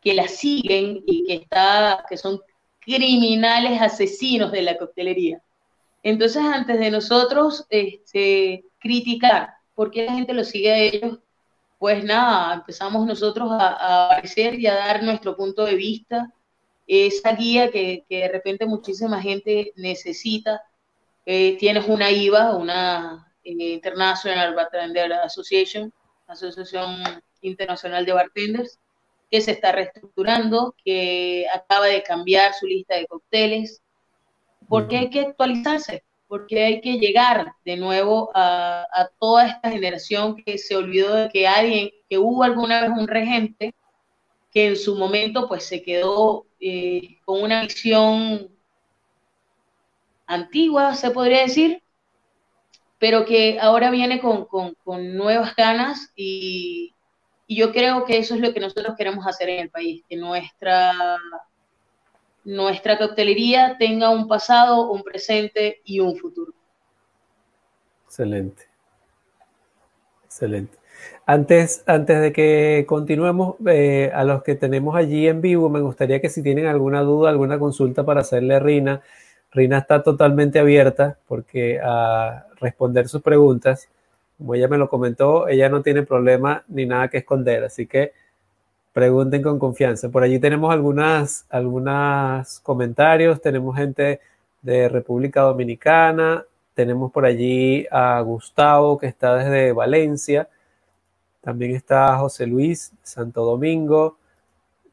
que la siguen y que, está, que son criminales asesinos de la coctelería. Entonces, antes de nosotros este, criticar por qué la gente lo sigue a ellos, pues nada, empezamos nosotros a, a aparecer y a dar nuestro punto de vista, esa guía que, que de repente muchísima gente necesita. Eh, tienes una IVA, una eh, International Bartender Association, Asociación Internacional de Bartenders, que se está reestructurando, que acaba de cambiar su lista de cócteles, porque hay que actualizarse, porque hay que llegar de nuevo a, toda esta generación que se olvidó de que alguien, que hubo alguna vez un regente que en su momento pues se quedó eh, con una visión antigua, se podría decir, pero que ahora viene con, nuevas ganas y, yo creo que eso es lo que nosotros queremos hacer en el país, que nuestra, nuestra coctelería tenga un pasado, un presente y un futuro. Excelente. Excelente. Antes, antes de que continuemos, eh, a los que tenemos allí en vivo, me gustaría que si tienen alguna duda, alguna consulta para hacerle a Rina, Rina está totalmente abierta porque a responder sus preguntas, como ella me lo comentó, ella no tiene problema ni nada que esconder, así que pregunten con confianza. Por allí tenemos algunas, algunos comentarios, tenemos gente de República Dominicana, tenemos por allí a Gustavo que está desde Valencia, también está José Luis Santo Domingo,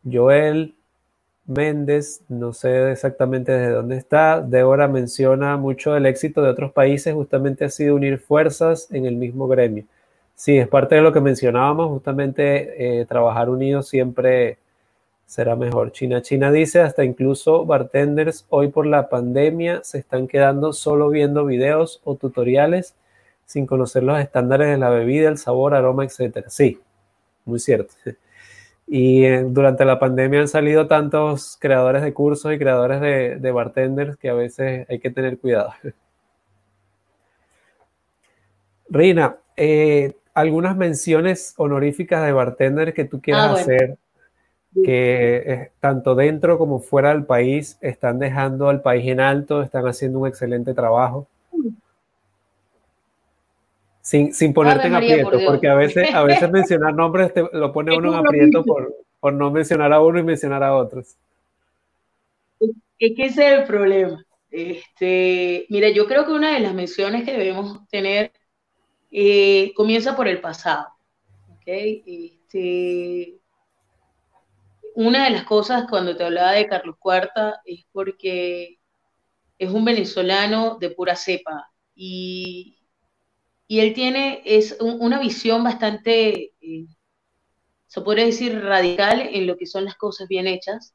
Joel, Méndez, no sé exactamente desde dónde está. Débora menciona mucho el éxito de otros países, justamente ha sido unir fuerzas en el mismo gremio. Sí, es parte de lo que mencionábamos, justamente eh, trabajar unidos siempre, será mejor. China China dice, hasta incluso bartenders hoy por la pandemia se están quedando solo viendo videos o tutoriales sin conocer los estándares de la bebida, el sabor, aroma, etcétera. Sí, muy cierto. Y eh, durante la pandemia han salido tantos creadores de cursos y creadores de, bartenders que a veces hay que tener cuidado. Rina, eh, algunas menciones honoríficas de bartender que tú quieras ah, hacer que eh, tanto dentro como fuera del país están dejando al país en alto, están haciendo un excelente trabajo. Sin, sin ponerte en aprieto, porque a veces, a veces mencionar nombres te, lo pone uno en aprieto por, por, no mencionar a uno y mencionar a otros. Es que ese es el problema. Este, mira, yo creo que una de las menciones que debemos tener eh, comienza por el pasado. ¿okay? Este, una de las cosas cuando te hablaba de Carlos Cuarta es porque es un venezolano de pura cepa y, él tiene es una visión bastante, eh, se puede decir, radical en lo que son las cosas bien hechas.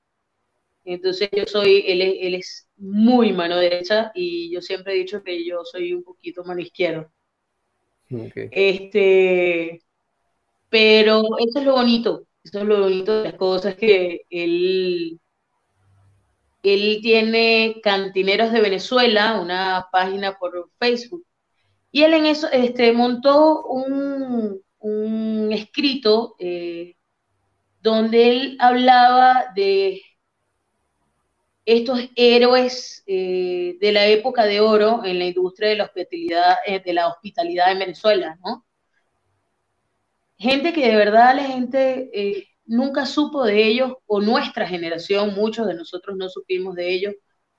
Entonces yo soy, él, él es muy mano derecha y yo siempre he dicho que yo soy un poquito mano izquierda. Este, pero eso es lo bonito, eso es lo bonito de las cosas que él, él tiene Cantineros de Venezuela, una página por Facebook, y él en eso este, montó un, escrito eh, donde él hablaba de estos héroes eh, de la época de oro en la industria de la hospitalidad, eh, de en Venezuela, gente que de verdad la gente nunca supo de ellos, o nuestra generación, muchos de nosotros no supimos de ellos,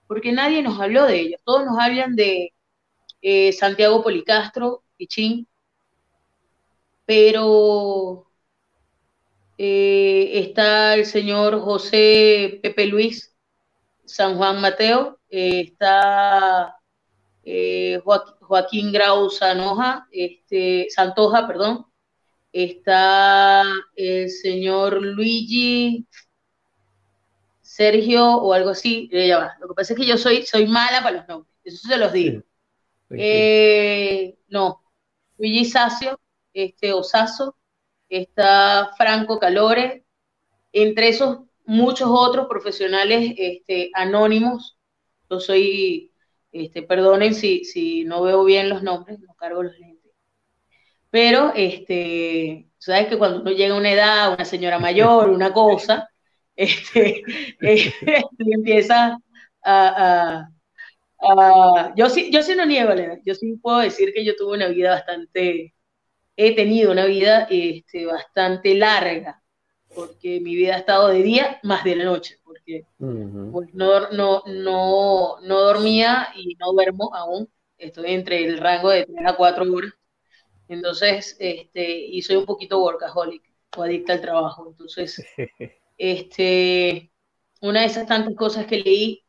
porque nadie nos habló de ellos. Todos nos hablan de eh, Santiago Policastro, Pichín, pero eh, está el señor José Pepe Luis, San Juan Mateo, está Joaquín Grau Sanoja, este, Santoja, perdón, está el señor Luigi Sergio o algo así, eh, Lo que pasa es que yo soy, soy mala para los nombres, eso se los digo. Eh, no, Luigi Sacio, este Osazo, está Franco Calore, entre esos muchos otros profesionales este, anónimos. Yo soy, este, perdonen si, si no veo bien los nombres, no cargo los lentes. Pero este, sabes que cuando uno llega a una edad, una señora mayor, una cosa, este, este empieza a, yo sí, yo sí no niego yo sí puedo decir que yo tuve una vida bastante, he tenido una vida este, bastante larga, porque mi vida ha estado de día más de la noche, porque pues, no, no, no, no dormía y no duermo aún, estoy entre el rango de 3 a 4 horas. Entonces, este, y soy un poquito workaholic o adicta al trabajo. Entonces, este, una de esas tantas cosas que leí,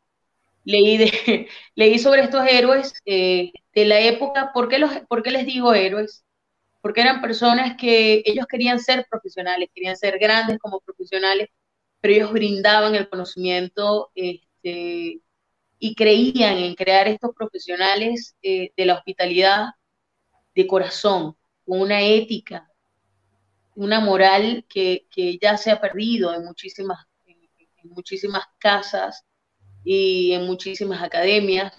leí, sobre estos héroes eh, de la época. ¿Por qué, los, ¿Por qué les digo héroes? Porque eran personas que ellos querían ser profesionales, querían ser grandes como profesionales, pero ellos brindaban el conocimiento este, y creían en crear estos profesionales eh, de la hospitalidad de corazón, con una ética, una moral que, ya se ha perdido en muchísimas, en, muchísimas casas y en muchísimas academias.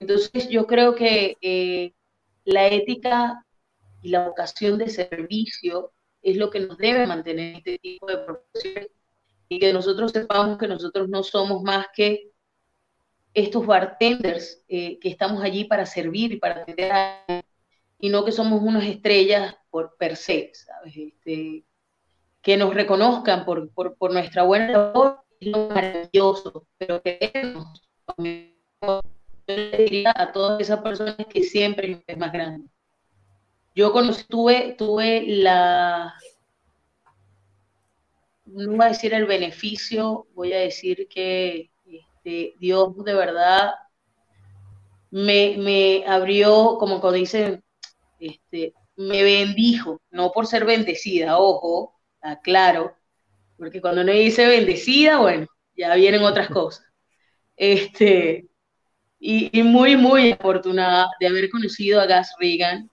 Entonces yo creo que eh, la ética y la vocación de servicio es lo que nos debe mantener este tipo de profesiones y que nosotros sepamos que nosotros no somos más que estos bartenders eh, que estamos allí para servir y para atender a y no que somos unas estrellas por per se, ¿sabes? Este, que nos reconozcan por, nuestra buena labor maravilloso, pero queremos, yo le diría a todas esas personas que siempre es más grande. Yo conocí, tuve, tuve la, no voy a decir el beneficio, voy a decir que este, Dios de verdad me, me abrió, como dicen, este, me bendijo, no por ser bendecida, ojo, aclaro, porque cuando uno dice bendecida, bueno, ya vienen otras cosas. Este, y, muy, muy afortunada de haber conocido a Gas Reagan.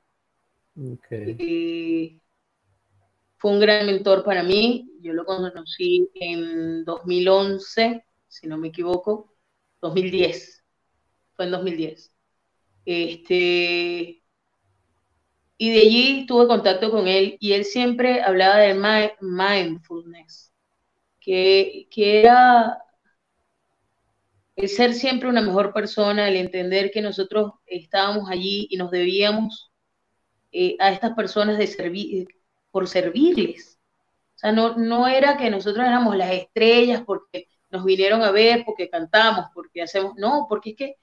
fue un gran mentor para mí. Yo lo conocí en 2011, si no me equivoco, 2010. Fue en 2010. Este, y de allí tuve contacto con él y él siempre hablaba de mindfulness, que, era el ser siempre una mejor persona, el entender que nosotros estábamos allí y nos debíamos eh, a estas personas de servir, por servirles. O sea, no, no era que nosotros éramos las estrellas porque nos vinieron a ver, porque cantamos, porque hacemos, no, porque es que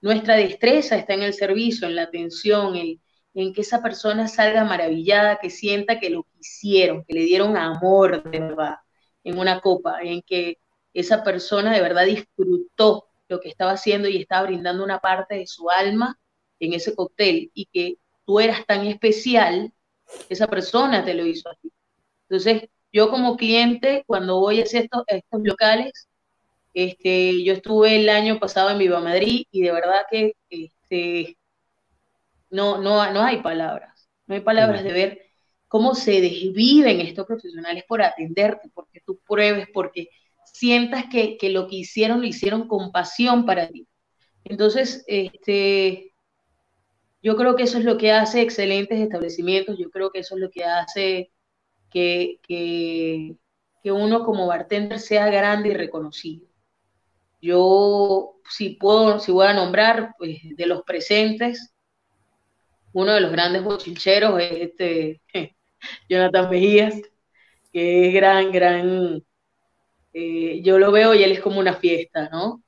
nuestra destreza está en el servicio, en la atención, en, en que esa persona salga maravillada, que sienta que lo quisieron, que le dieron amor de verdad en una copa, en que esa persona de verdad disfrutó lo que estaba haciendo y estaba brindando una parte de su alma en ese cóctel y que tú eras tan especial, esa persona te lo hizo así. Entonces, yo como cliente, cuando voy a estos, estos locales, este, yo estuve el año pasado en Viva Madrid y de verdad que este, no, no, no hay palabras, no hay palabras de ver cómo se desviven estos profesionales por atenderte, porque tú pruebes, porque sientas que, lo que hicieron lo hicieron con pasión para ti. Entonces, este, yo creo que eso es lo que hace excelentes establecimientos, yo creo que eso es lo que hace que, que, uno como bartender sea grande y reconocido. Yo, si puedo, si voy a nombrar, pues de los presentes, uno de los grandes bochincheros es este Jonathan Mejías, que es gran, gran eh, yo lo veo y él es como una fiesta, ¿no?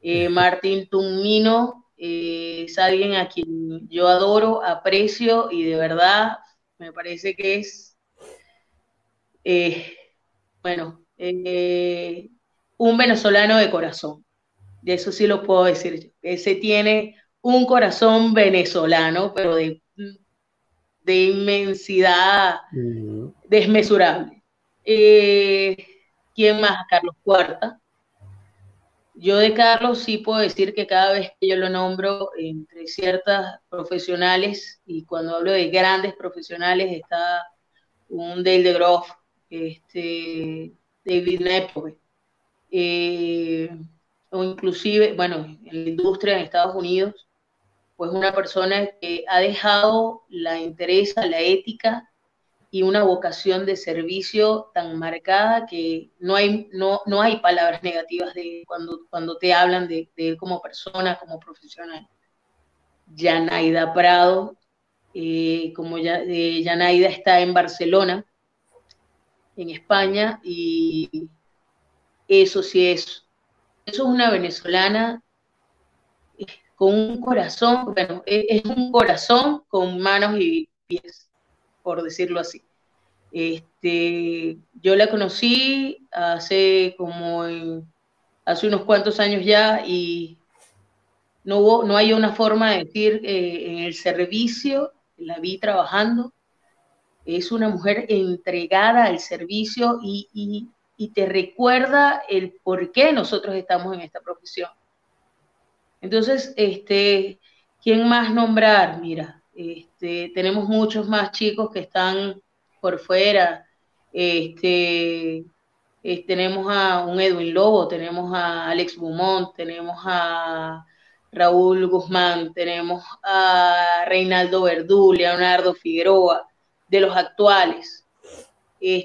Eh, Martín Tumino eh, es alguien a quien yo adoro, aprecio y de verdad me parece que es, bueno, un venezolano de corazón. De eso sí lo puedo decir. Ese tiene un corazón venezolano, pero de, de inmensidad desmesurable. ¿Quién más? Carlos Cuarta. Yo de Carlos sí puedo decir que cada vez que yo lo nombro entre ciertas profesionales, y cuando hablo de grandes profesionales, está un Dale de Groff, este, David Nepoe, eh, o inclusive, bueno, en la industria en Estados Unidos, pues una persona que ha dejado la interés, la ética y una vocación de servicio tan marcada que no hay, no, no hay palabras negativas de cuando, cuando te hablan de, él como persona, como profesional. Yanaida Prado, eh, como ya, eh, está en Barcelona, en España, y eso sí es, eso es una venezolana con un corazón, bueno, es un corazón con manos y pies por decirlo así. Este, yo la conocí hace como hace unos cuantos años ya y no, no hay una forma de decir eh, en el servicio, la vi trabajando, es una mujer entregada al servicio y, y, y te recuerda el por qué nosotros estamos en esta profesión. Entonces, este, ¿quién más nombrar? Mira, este, tenemos muchos más chicos que están por fuera. Este, eh, tenemos a un Edwin Lobo, tenemos a Alex Beaumont, tenemos a Raúl Guzmán, tenemos a Reinaldo Verdú, Leonardo Figueroa, de los actuales.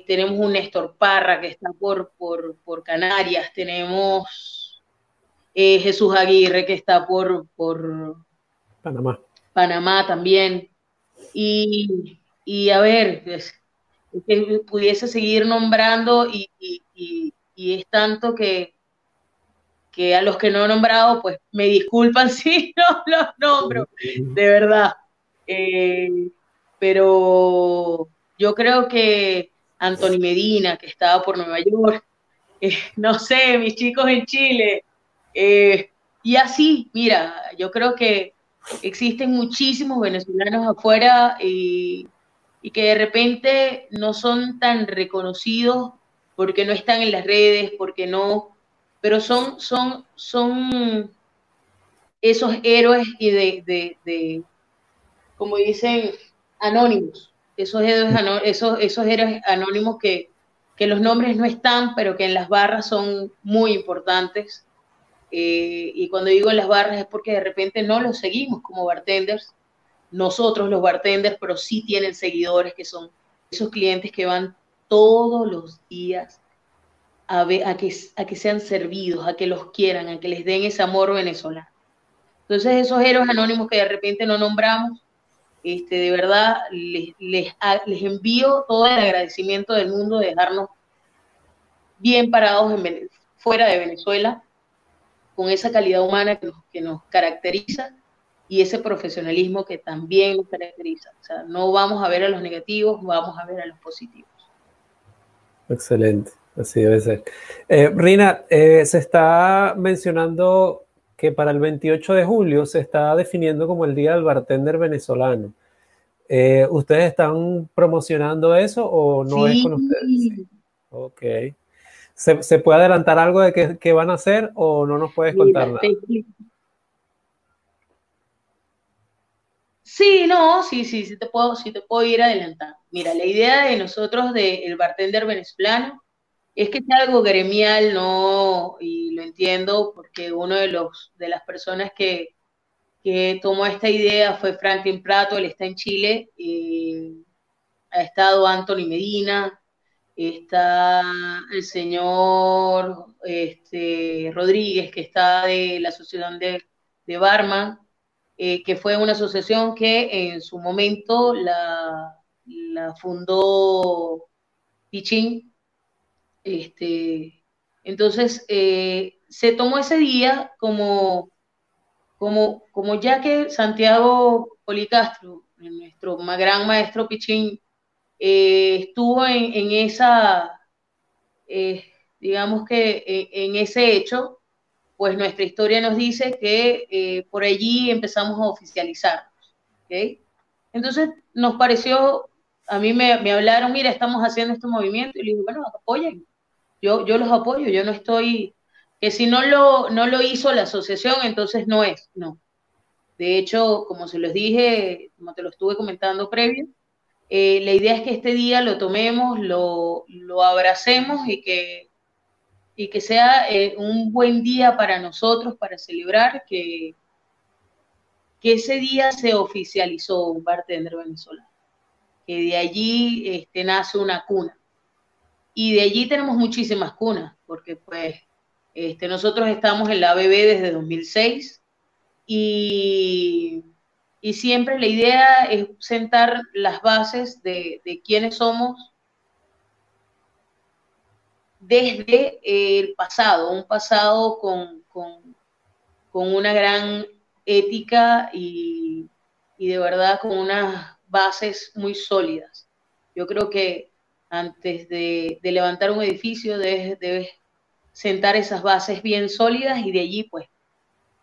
tenemos un Néstor Parra que está por, por, Canarias, tenemos eh, Jesús Aguirre que está por, por Panamá. Panamá también. Y, a ver, es, que pudiese seguir nombrando y, es tanto que, que a los que no he nombrado, pues me disculpan si no los nombro, de verdad. Eh, pero yo creo que Anthony Medina, que estaba por Nueva York, eh, no sé, mis chicos en Chile, eh, y así, mira, yo creo que existen muchísimos venezolanos afuera y, que de repente no son tan reconocidos porque no están en las redes, porque no, pero son, son, son esos héroes y de, de, como dicen, anónimos, esos héroes, esos, esos héroes anónimos que, que los nombres no están, pero que en las barras son muy importantes. Eh, y cuando digo las barras es porque de repente no los seguimos como bartenders, nosotros los bartenders, pero sí tienen seguidores que son esos clientes que van todos los días a, ver, a, que, a que sean servidos, a que los quieran, a que les den ese amor venezolano. Entonces esos héroes anónimos que de repente no nombramos, este, de verdad les, les, envío todo el agradecimiento del mundo de dejarnos bien parados fuera de Venezuela, con esa calidad humana que nos, que nos caracteriza y ese profesionalismo que también nos caracteriza. O sea, no vamos a ver a los negativos, vamos a ver a los positivos. Excelente, así debe ser. Eh, Rina, eh, se está mencionando que para el 28 de julio se está definiendo como el Día del Bartender Venezolano. Eh, ¿Ustedes están promocionando eso o no es con ustedes? Sí. Ok. ¿Se, puede adelantar algo de qué, van a hacer o no nos puedes contar nada? Sí, no, sí, sí, sí te puedo, sí te puedo ir adelantando. Mira, la idea de nosotros del bartender venezolano es que es algo gremial, no, y lo entiendo porque uno de los de las personas que, tomó esta idea fue Franklin Prato, él está en Chile, eh, ha estado Anthony Medina, está el señor este, Rodríguez, que está de la Asociación de, de Barman, eh, que fue una asociación que en su momento la, fundó Pichín. Este, entonces, eh, se tomó ese día como, como, como ya que Santiago Policastro, nuestro gran maestro Pichín, eh, estuvo en, esa, digamos que en ese hecho, pues nuestra historia nos dice que eh, por allí empezamos a oficializar. Entonces nos pareció, a mí me, hablaron, mira, estamos haciendo este movimiento, y le dije, bueno, apoyen, yo, yo los apoyo, yo no estoy, que si no lo, no lo hizo la asociación, entonces no es, no. De hecho, como se los dije, como te lo estuve comentando previo, eh, la idea es que este día lo tomemos, lo, lo abracemos y que y que sea eh, un buen día para nosotros para celebrar que, que ese día se oficializó un bartender venezolano, que de allí este, nace una cuna. Y de allí tenemos muchísimas cunas, porque pues este, nosotros estamos en la ABB desde 2006 y, y siempre la idea es sentar las bases de, de quiénes somos desde el pasado, un pasado con, una gran ética y, de verdad con unas bases muy sólidas. Yo creo que antes de, levantar un edificio debes, sentar esas bases bien sólidas y de allí pues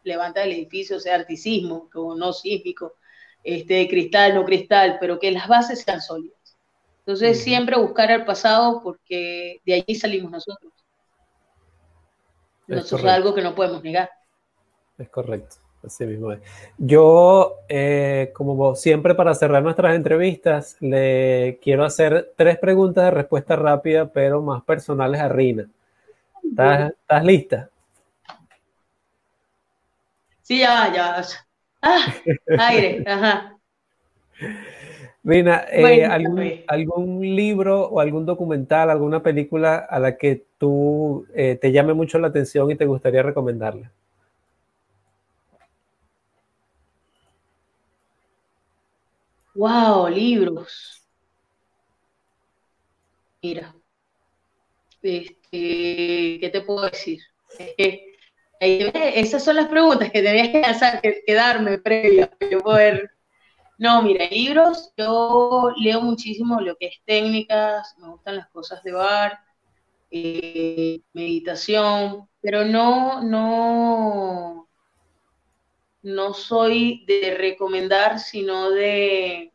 levanta el edificio, sea articismo, como no sísmico, este, cristal, no cristal, pero que las bases sean sólidas. Entonces, siempre buscar el pasado porque de allí salimos nosotros. Eso es algo que no podemos negar. Es correcto, así mismo es. Yo, eh, como siempre, para cerrar nuestras entrevistas, le quiero hacer tres preguntas de respuesta rápida, pero más personales a Rina. ¿Estás, ¿estás lista? Sí, ya, ya. Ah, aire, ajá. Rina, eh, algún, libro o algún documental, alguna película a la que tú eh, te llame mucho la atención y te gustaría recomendarla? Wow, libros. Mira, este, ¿qué te puedo decir? Esas son las preguntas que tenías que, hacer, que, darme previo para poder. No, mira, libros, yo leo muchísimo lo que es técnicas, me gustan las cosas de bar, eh, meditación, pero no, no, no soy de recomendar, sino de,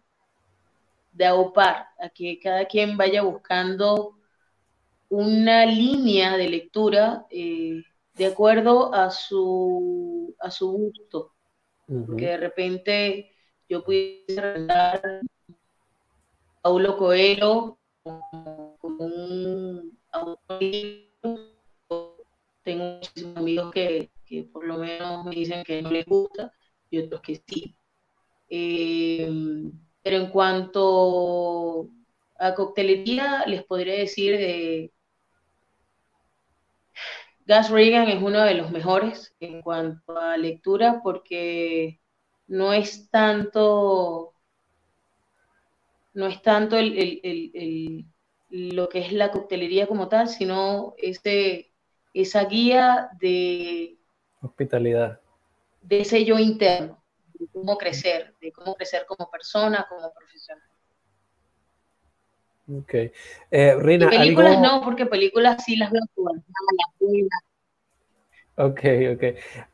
de aupar, a que cada quien vaya buscando una línea de lectura eh, de acuerdo a su, a su gusto. Porque de repente yo pudiese recomendar Paulo Coelho como, un autor. Tengo muchísimos amigos que, que, por lo menos me dicen que no les gusta y otros que sí. Eh, pero en cuanto a coctelería, les podría decir de Gas Reagan es uno de los mejores en cuanto a lectura porque no es tanto no es tanto el, lo que es la coctelería como tal, sino ese, esa guía de hospitalidad, de ese yo interno, de cómo crecer, de cómo crecer como persona, como profesional. Ok. Eh, Rina, películas no, porque películas sí las veo todas. Ok, ok.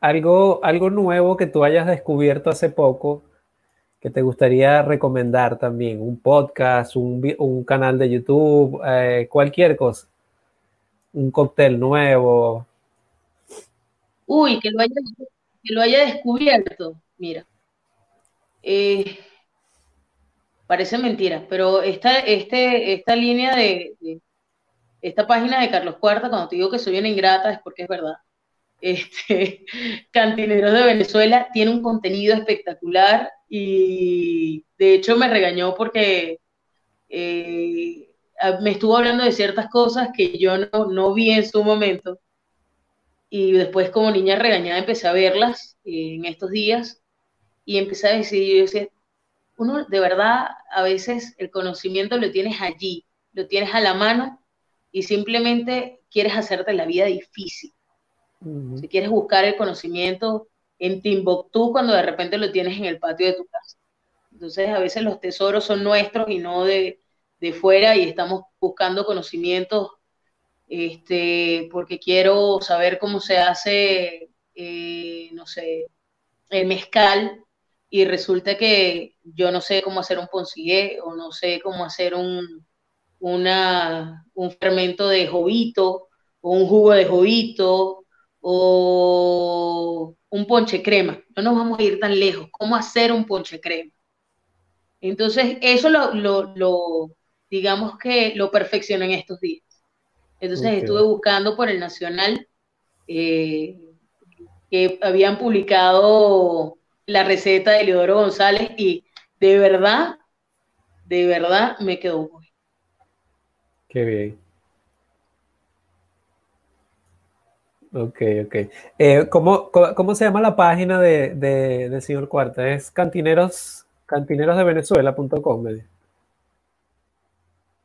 Algo, algo nuevo que tú hayas descubierto hace poco que te gustaría recomendar también, un podcast, un, canal de YouTube, eh, cualquier cosa, un cóctel nuevo. Uy, que lo haya, que lo haya descubierto, mira. Eh, parece mentira, pero esta, este, esta línea de, esta página de Carlos Cuarta, cuando te digo que soy una ingrata, es porque es verdad. Este, Cantineros de Venezuela tiene un contenido espectacular y de hecho me regañó porque eh, me estuvo hablando de ciertas cosas que yo no, no, vi en su momento y después como niña regañada empecé a verlas en estos días y empecé a decir, yo decía, uno de verdad a veces el conocimiento lo tienes allí, lo tienes a la mano y simplemente quieres hacerte la vida difícil. Si quieres buscar el conocimiento en Timbuktu cuando de repente lo tienes en el patio de tu casa. Entonces a veces los tesoros son nuestros y no de, de fuera y estamos buscando conocimientos este, porque quiero saber cómo se hace, eh, no sé, el mezcal y resulta que yo no sé cómo hacer un poncillé o no sé cómo hacer un, una, un fermento de jovito o un jugo de jovito o un ponche crema. No nos vamos a ir tan lejos. ¿Cómo hacer un ponche crema? Entonces, eso lo, lo, digamos que lo perfecciono en estos días. Entonces, estuve buscando por el Nacional eh, que habían publicado la receta de Leodoro González y de verdad, de verdad me quedó muy. Qué bien. Ok, ok. Eh, ¿cómo, se llama la página de, de, señor Cuarta? Es cantineros, cantinerosdevenezuela.com.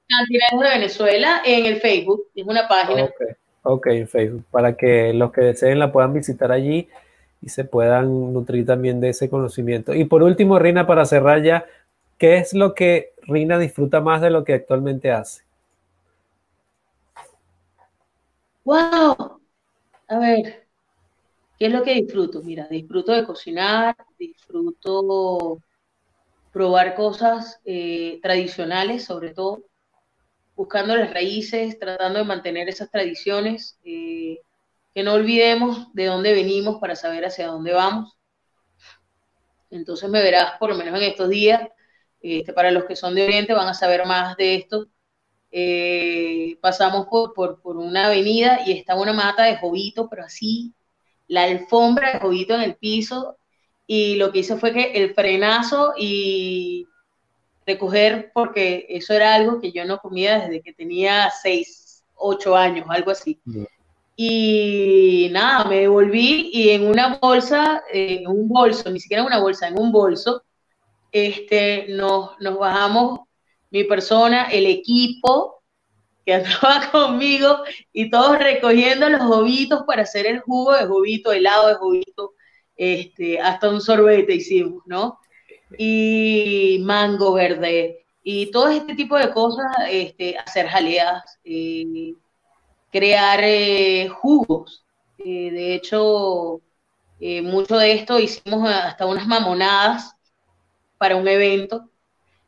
Cantineros de Venezuela en el Facebook, es una página. Okay, ok, en Facebook, para que los que deseen la puedan visitar allí y se puedan nutrir también de ese conocimiento. Y por último, Rina, para cerrar ya, ¿qué es lo que Rina disfruta más de lo que actualmente hace? ¡Wow! A ver, ¿qué es lo que disfruto? Mira, disfruto de cocinar, disfruto probar cosas eh, tradicionales, sobre todo, buscando las raíces, tratando de mantener esas tradiciones. Eh, que no olvidemos de dónde venimos para saber hacia dónde vamos. Entonces me verás por lo menos en estos días. Este, para los que son de Oriente van a saber más de esto. Eh, pasamos por, por, una avenida y está una mata de jovito, pero así, la alfombra de jovito en el piso. Y lo que hice fue que el frenazo y recoger, porque eso era algo que yo no comía desde que tenía 6, 8 años, algo así. Y nada, me devolví y en una bolsa, en un bolso, ni siquiera en una bolsa, en un bolso, este, nos, nos bajamos mi persona, el equipo que andaba conmigo y todos recogiendo los jovitos para hacer el jugo de jovito, helado de jovito, este, hasta un sorbete hicimos, ¿no? Y mango verde y todo este tipo de cosas, este, hacer jaleas, eh, crear eh, jugos. Eh, de hecho, eh, mucho de esto hicimos hasta unas mamonadas para un evento.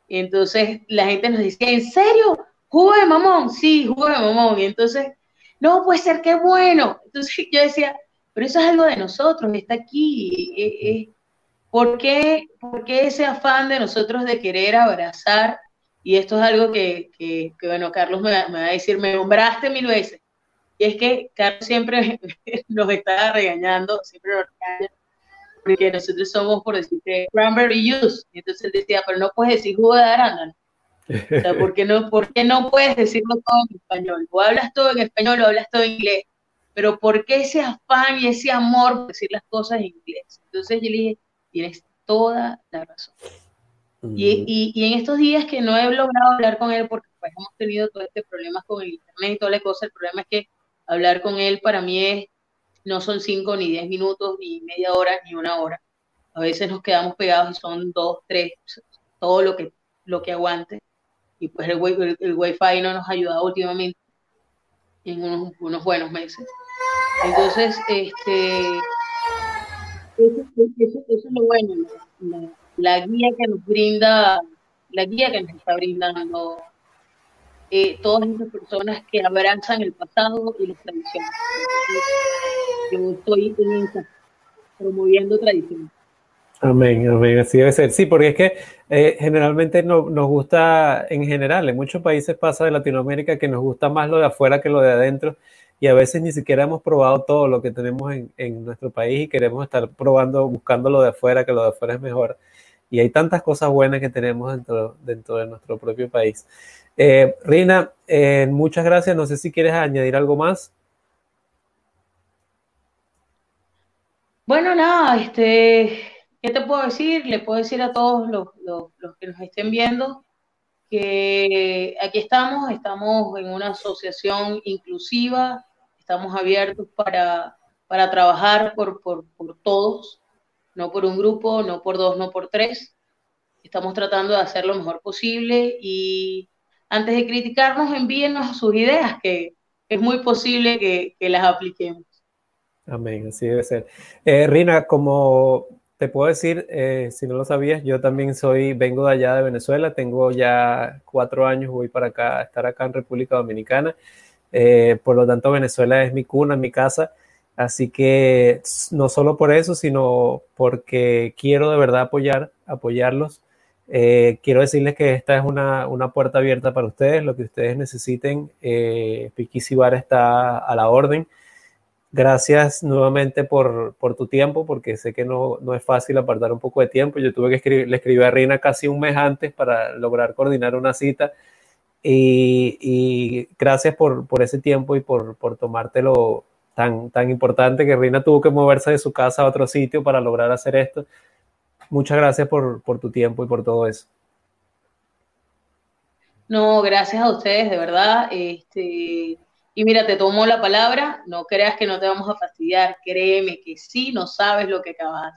Entonces la gente nos decía, ¿en serio? jugo de mamón, sí, jugo de mamón. Y entonces, no puede ser, qué bueno. Entonces yo decía, pero eso es algo de nosotros, está aquí. Eh, ¿por, qué, ¿Por qué ese afán de nosotros de querer abrazar? Y esto es algo que, que, bueno, Carlos me, me, va a decir, me nombraste mil veces. Y es que Carlos siempre nos está regañando, siempre nos regaña, porque nosotros somos, por decirte, cranberry juice. Y entonces él decía, pero no puedes decir jugo de arándano. O sea, ¿por qué, no, ¿por qué no puedes decirlo todo en español? O hablas todo en español o hablas todo en inglés. Pero ¿por qué ese afán y ese amor por decir las cosas en inglés? Entonces yo le dije, tienes toda la razón. y, y, y, en estos días que no he logrado hablar con él, porque pues hemos tenido todo este problema con el internet y toda la cosa, el problema es que hablar con él para mí es, no son cinco ni diez minutos, ni media hora, ni una hora. A veces nos quedamos pegados y son dos, tres, todo lo que, lo que aguante y pues el, el, el Wi-Fi no nos ha ayudado últimamente en unos, unos buenos meses. Entonces, este, eso, eso, eso, es lo bueno, la, la, guía que nos brinda, la guía que nos está brindando eh, todas esas personas que abrazan el pasado y las tradiciones. Yo estoy en esa, promoviendo tradiciones. Amén, amén, así debe ser. Sí, porque es que eh, generalmente no, nos gusta, en general, en muchos países pasa de Latinoamérica que nos gusta más lo de afuera que lo de adentro y a veces ni siquiera hemos probado todo lo que tenemos en, en nuestro país y queremos estar probando, buscando lo de afuera, que lo de afuera es mejor. Y hay tantas cosas buenas que tenemos dentro, dentro de nuestro propio país. Eh, Rina, eh, muchas gracias. No sé si quieres añadir algo más. Bueno, nada, este, ¿Qué te puedo decir? Le puedo decir a todos los, que nos estén viendo que aquí estamos, estamos en una asociación inclusiva, estamos abiertos para, para trabajar por, por, todos, no por un grupo, no por dos, no por tres. Estamos tratando de hacer lo mejor posible y antes de criticarnos, envíennos sus ideas, que es muy posible que, las apliquemos. Amén, así debe ser. Eh, Rina, como te puedo decir, eh, si no lo sabías, yo también soy, vengo de allá de Venezuela, tengo ya cuatro años, voy para acá, estar acá en República Dominicana. Eh, por lo tanto, Venezuela es mi cuna, mi casa. Así que no solo por eso, sino porque quiero de verdad apoyar, apoyarlos. Eh, quiero decirles que esta es una, una, puerta abierta para ustedes, lo que ustedes necesiten. Eh, Piquisibar está a la orden. Gracias nuevamente por, por, tu tiempo, porque sé que no, no, es fácil apartar un poco de tiempo. Yo tuve que escribir, le escribí a Rina casi un mes antes para lograr coordinar una cita. Y, y gracias por, por, ese tiempo y por, por tomártelo tan, tan importante que Rina tuvo que moverse de su casa a otro sitio para lograr hacer esto. Muchas gracias por, por tu tiempo y por todo eso. No, gracias a ustedes, de verdad. Este, y mira, te tomo la palabra, no creas que no te vamos a fastidiar, créeme que sí, no sabes lo que acabas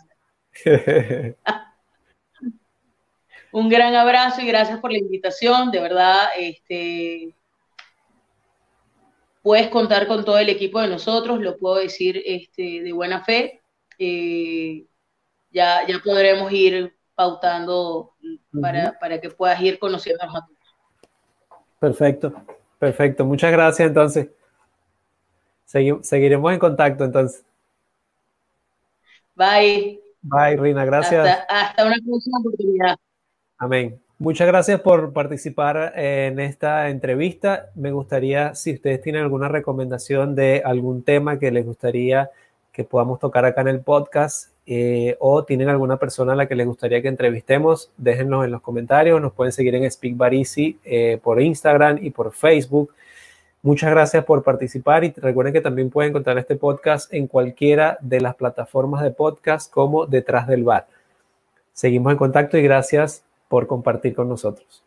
de hacer. Un gran abrazo y gracias por la invitación, de verdad, este, puedes contar con todo el equipo de nosotros, lo puedo decir este, de buena fe. Eh, ya, ya podremos ir pautando para, para que puedas ir conociendo a todos. Perfecto. Perfecto, muchas gracias entonces. seguiremos en contacto entonces. Bye. Bye, Rina, gracias. Hasta, una próxima oportunidad. Amén. Muchas gracias por participar en esta entrevista. Me gustaría, si ustedes tienen alguna recomendación de algún tema que les gustaría que podamos tocar acá en el podcast, eh, o tienen alguna persona a la que les gustaría que entrevistemos, déjenlos en los comentarios. Nos pueden seguir en Speak Barisi eh, por Instagram y por Facebook. Muchas gracias por participar y recuerden que también pueden encontrar este podcast en cualquiera de las plataformas de podcast como Detrás del Bar. Seguimos en contacto y gracias por compartir con nosotros.